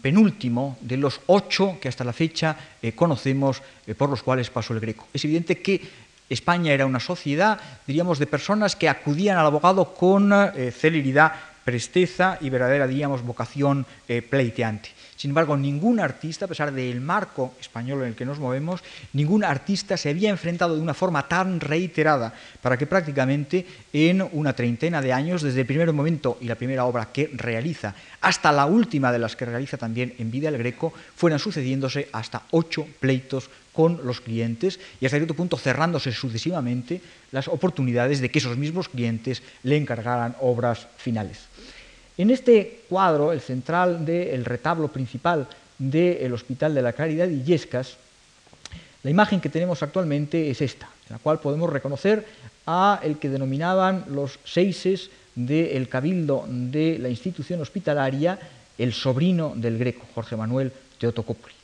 penúltimo de los ocho que hasta la fecha eh, conocemos eh, por los cuales pasó el Greco. Es evidente que España era una sociedad, diríamos, de personas que acudían al abogado con celeridad, presteza y verdadera, diríamos, vocación pleiteante. Sin embargo, ningún artista, a pesar del marco español en el que nos movemos, ningún artista se había enfrentado de una forma tan reiterada para que prácticamente en una treintena de años, desde el primer momento y la primera obra que realiza hasta la última de las que realiza también en Vida el Greco, fueran sucediéndose hasta ocho pleitos con los clientes y hasta cierto punto cerrándose sucesivamente las oportunidades de que esos mismos clientes le encargaran obras finales. En este cuadro, el central del retablo principal del Hospital de la Caridad de Illescas, la imagen que tenemos actualmente es esta, en la cual podemos reconocer a el que denominaban los seises del cabildo de la institución hospitalaria, el sobrino del greco, Jorge Manuel Teotocopoli.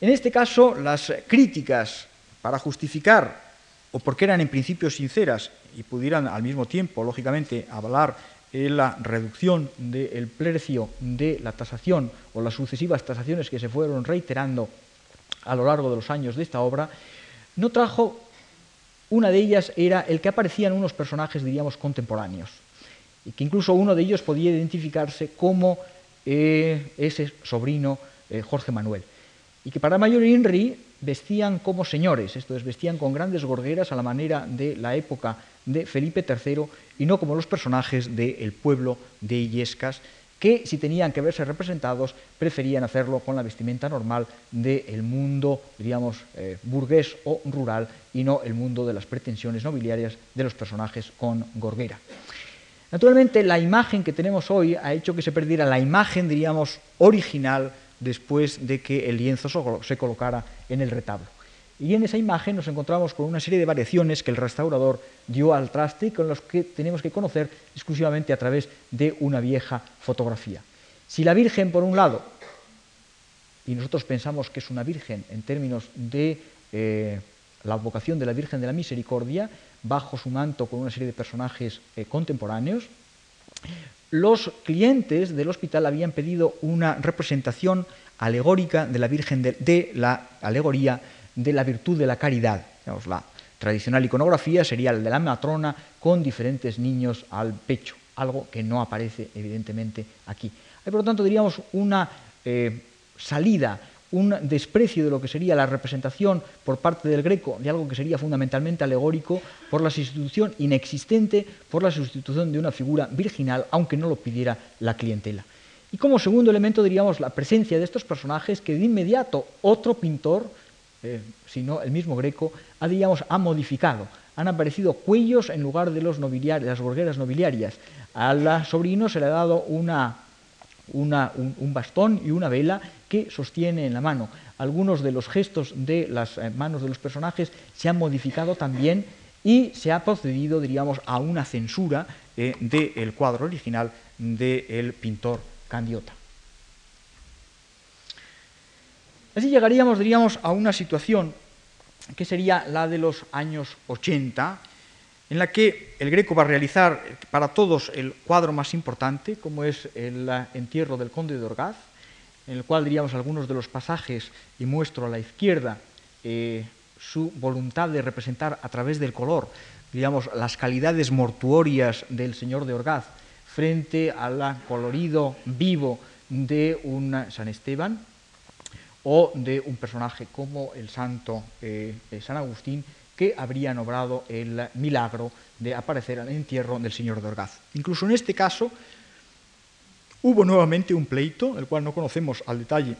En este caso, las críticas para justificar, o porque eran en principio sinceras y pudieran al mismo tiempo, lógicamente, avalar la reducción del precio de la tasación o las sucesivas tasaciones que se fueron reiterando a lo largo de los años de esta obra, no trajo, una de ellas era el que aparecían unos personajes, diríamos, contemporáneos, y que incluso uno de ellos podía identificarse como eh, ese sobrino eh, Jorge Manuel, y que para Mayor Henry vestían como señores, esto es, vestían con grandes gorgueras a la manera de la época de Felipe III y no como los personajes del pueblo de Illescas, que si tenían que verse representados preferían hacerlo con la vestimenta normal del mundo, diríamos, eh, burgués o rural y no el mundo de las pretensiones nobiliarias de los personajes con gorguera. Naturalmente, la imagen que tenemos hoy ha hecho que se perdiera la imagen, diríamos, original después de que el lienzo se colocara en el retablo. Y en esa imagen nos encontramos con una serie de variaciones que el restaurador dio al traste y con los que tenemos que conocer exclusivamente a través de una vieja fotografía. Si la Virgen, por un lado, y nosotros pensamos que es una Virgen en términos de eh, la vocación de la Virgen de la Misericordia, bajo su manto con una serie de personajes eh, contemporáneos, los clientes del hospital habían pedido una representación alegórica de la Virgen de la alegoría de la virtud de la caridad. la tradicional iconografía sería la de la matrona con diferentes niños al pecho, algo que no aparece evidentemente aquí. Hay por lo tanto, diríamos, una eh, salida, un desprecio de lo que sería la representación por parte del greco de algo que sería fundamentalmente alegórico por la sustitución inexistente, por la sustitución de una figura virginal, aunque no lo pidiera la clientela. Y como segundo elemento diríamos la presencia de estos personajes que de inmediato otro pintor eh, sino el mismo Greco, ha, ha modificado. Han aparecido cuellos en lugar de los las gorgueras nobiliarias. Al sobrino se le ha dado una, un, bastón y una vela que sostiene en la mano. Algunos de los gestos de las eh, manos de los personajes se han modificado también y se ha procedido, diríamos, a una censura eh, del cuadro original del pintor Candiota. Así llegaríamos, diríamos, a una situación que sería la de los años 80, en la que el Greco va a realizar para todos el cuadro más importante, como es el entierro del conde de Orgaz, en el cual diríamos algunos de los pasajes, y muestro a la izquierda eh, su voluntad de representar a través del color, digamos, las calidades mortuorias del señor de Orgaz frente al colorido vivo de un San Esteban, o de un personaje como el santo eh, San Agustín, que habrían obrado el milagro de aparecer al entierro del señor de Orgaz. Incluso en este caso hubo nuevamente un pleito, el cual no conocemos al detalle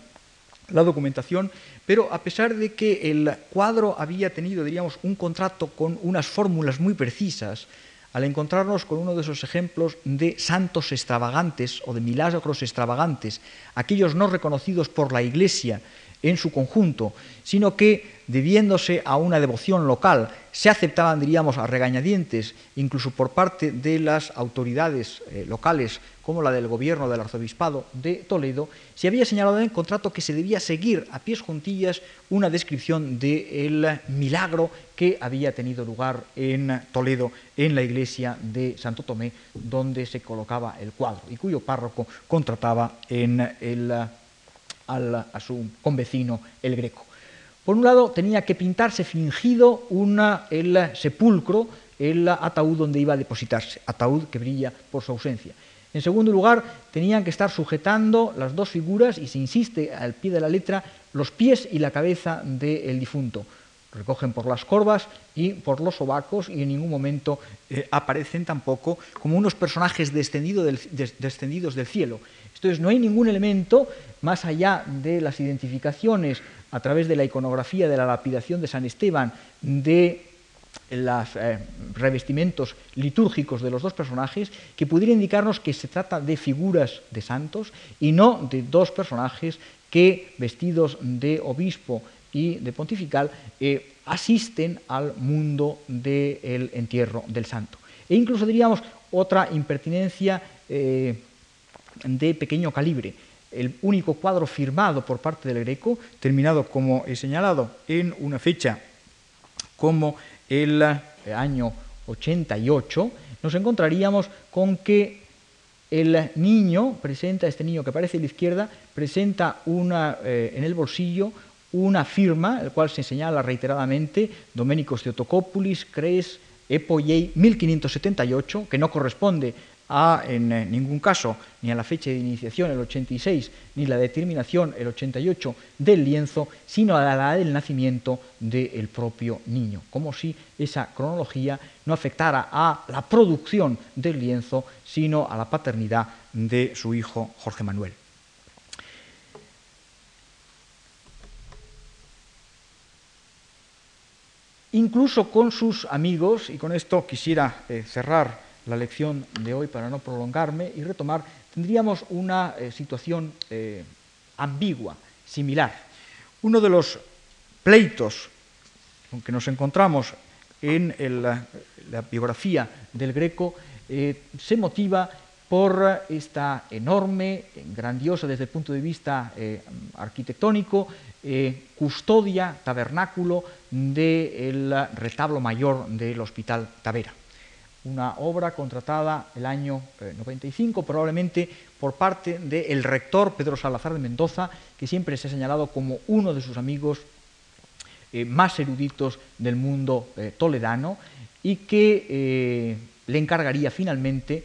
la documentación, pero a pesar de que el cuadro había tenido, diríamos, un contrato con unas fórmulas muy precisas, al encontrarnos con uno de esos ejemplos de santos extravagantes o de milagros extravagantes, aquellos no reconocidos por la Iglesia en su conjunto, sino que debiéndose a una devoción local, se aceptaban, diríamos, a regañadientes, incluso por parte de las autoridades eh, locales, como la del gobierno del arzobispado de Toledo, se había señalado en el contrato que se debía seguir a pies juntillas una descripción del milagro que había tenido lugar en Toledo, en la iglesia de Santo Tomé, donde se colocaba el cuadro y cuyo párroco contrataba en el, a su convecino, el Greco. Por un lado, tenía que pintarse fingido el sepulcro, el ataúd donde iba a depositarse, ataúd que brilla por su ausencia. En segundo lugar, tenían que estar sujetando las dos figuras, y se insiste al pie de la letra, los pies y la cabeza del difunto. Recogen por las corvas y por los sobacos y en ningún momento eh, aparecen tampoco como unos personajes descendidos del cielo. Entonces no hay ningún elemento más allá de las identificaciones a través de la iconografía de la lapidación de San Esteban, de los eh, revestimientos litúrgicos de los dos personajes, que pudiera indicarnos que se trata de figuras de santos y no de dos personajes que, vestidos de obispo y de pontifical, eh, asisten al mundo del entierro del santo. E incluso diríamos otra impertinencia eh, de pequeño calibre el único cuadro firmado por parte del Greco, terminado como he señalado en una fecha como el eh, año 88, nos encontraríamos con que el niño presenta, este niño que aparece a la izquierda, presenta una, eh, en el bolsillo una firma, el cual se señala reiteradamente Doménicos Theotocópulis, Cres, Epoyei 1578, que no corresponde a, en eh, ningún caso, ni a la fecha de iniciación, el 86, ni la determinación, el 88, del lienzo, sino a la edad del nacimiento del propio niño, como si esa cronología no afectara a la producción del lienzo, sino a la paternidad de su hijo Jorge Manuel. Incluso con sus amigos, y con esto quisiera eh, cerrar la lección de hoy para no prolongarme y retomar, tendríamos una eh, situación eh, ambigua, similar. Uno de los pleitos con que nos encontramos en la, biografía del Greco eh, se motiva por esta enorme, grandiosa desde el punto de vista arquitectónico, custodia, tabernáculo del retablo mayor del Hospital Tavera una obra contratada el año 95, eh, probablemente por parte del rector Pedro Salazar de Mendoza, que siempre se ha señalado como uno de sus amigos eh, más eruditos del mundo eh, toledano y que le encargaría finalmente,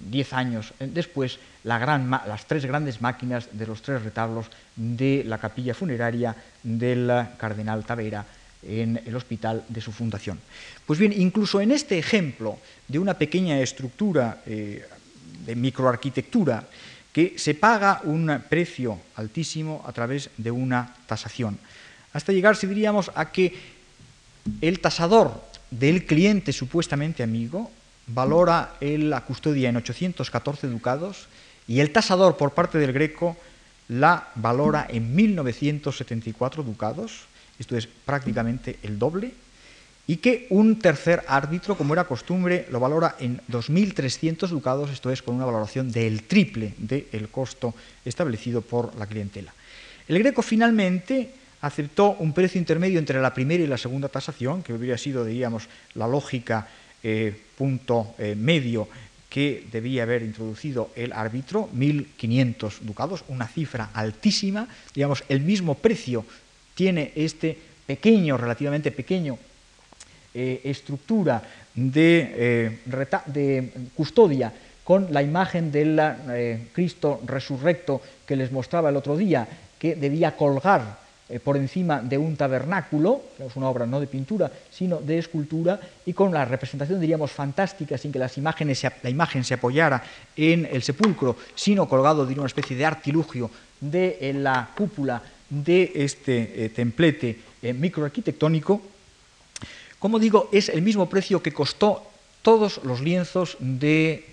diez años después, las tres grandes máquinas de los tres retablos de la capilla funeraria del cardenal Tavera en el hospital de su fundación. Pues bien, incluso en este ejemplo de una pequeña estructura eh, de microarquitectura, que se paga un precio altísimo a través de una tasación, hasta llegar, si diríamos, a que el tasador del cliente supuestamente amigo valora la custodia en 814 ducados y el tasador por parte del Greco la valora en 1974 ducados, esto es prácticamente el doble, y que un tercer árbitro, como era costumbre, lo valora en 2.300 ducados, esto es con una valoración del triple del costo establecido por la clientela. El Greco finalmente aceptó un precio intermedio entre la primera y la segunda tasación, que hubiera sido, diríamos, la lógica eh, punto eh, medio que debía haber introducido el árbitro, 1.500 ducados, una cifra altísima, digamos, el mismo precio tiene este pequeño, relativamente pequeño, eh, estructura de, eh, de, custodia con la imagen del eh, Cristo resurrecto que les mostraba el otro día, que debía colgar por encima de un tabernáculo, es una obra no de pintura, sino de escultura, y con la representación, diríamos, fantástica, sin que las imágenes la imagen se apoyara en el sepulcro, sino colgado de una especie de artilugio de la cúpula de este eh, templete eh, microarquitectónico, como digo, es el mismo precio que costó todos los lienzos de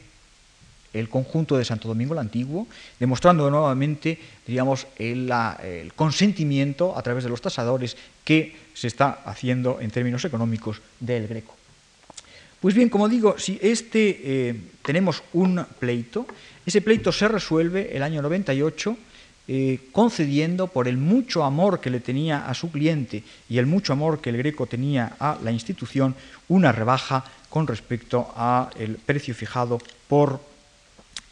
el conjunto de Santo Domingo el Antiguo, demostrando nuevamente, digamos, el, el, consentimiento a través de los tasadores que se está haciendo en términos económicos del Greco. Pues bien, como digo, si este eh, tenemos un pleito, ese pleito se resuelve el año 98 eh, concediendo por el mucho amor que le tenía a su cliente y el mucho amor que el Greco tenía a la institución, una rebaja con respecto al precio fijado por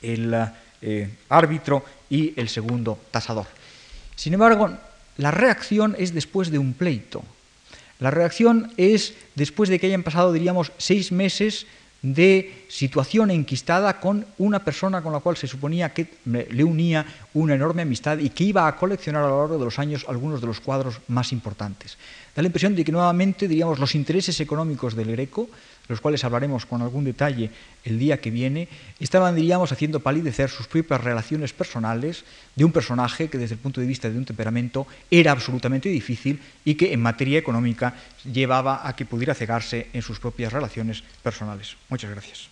el eh, árbitro y el segundo tasador. Sin embargo, la reacción es después de un pleito. La reacción es después de que hayan pasado, diríamos, seis meses de situación enquistada con una persona con la cual se suponía que le unía una enorme amistad y que iba a coleccionar a lo largo de los años algunos de los cuadros más importantes. Da la impresión de que nuevamente, diríamos, los intereses económicos del Greco los cuales hablaremos con algún detalle el día que viene, estaban, diríamos, haciendo palidecer sus propias relaciones personales de un personaje que desde el punto de vista de un temperamento era absolutamente difícil y que en materia económica llevaba a que pudiera cegarse en sus propias relaciones personales. Muchas gracias.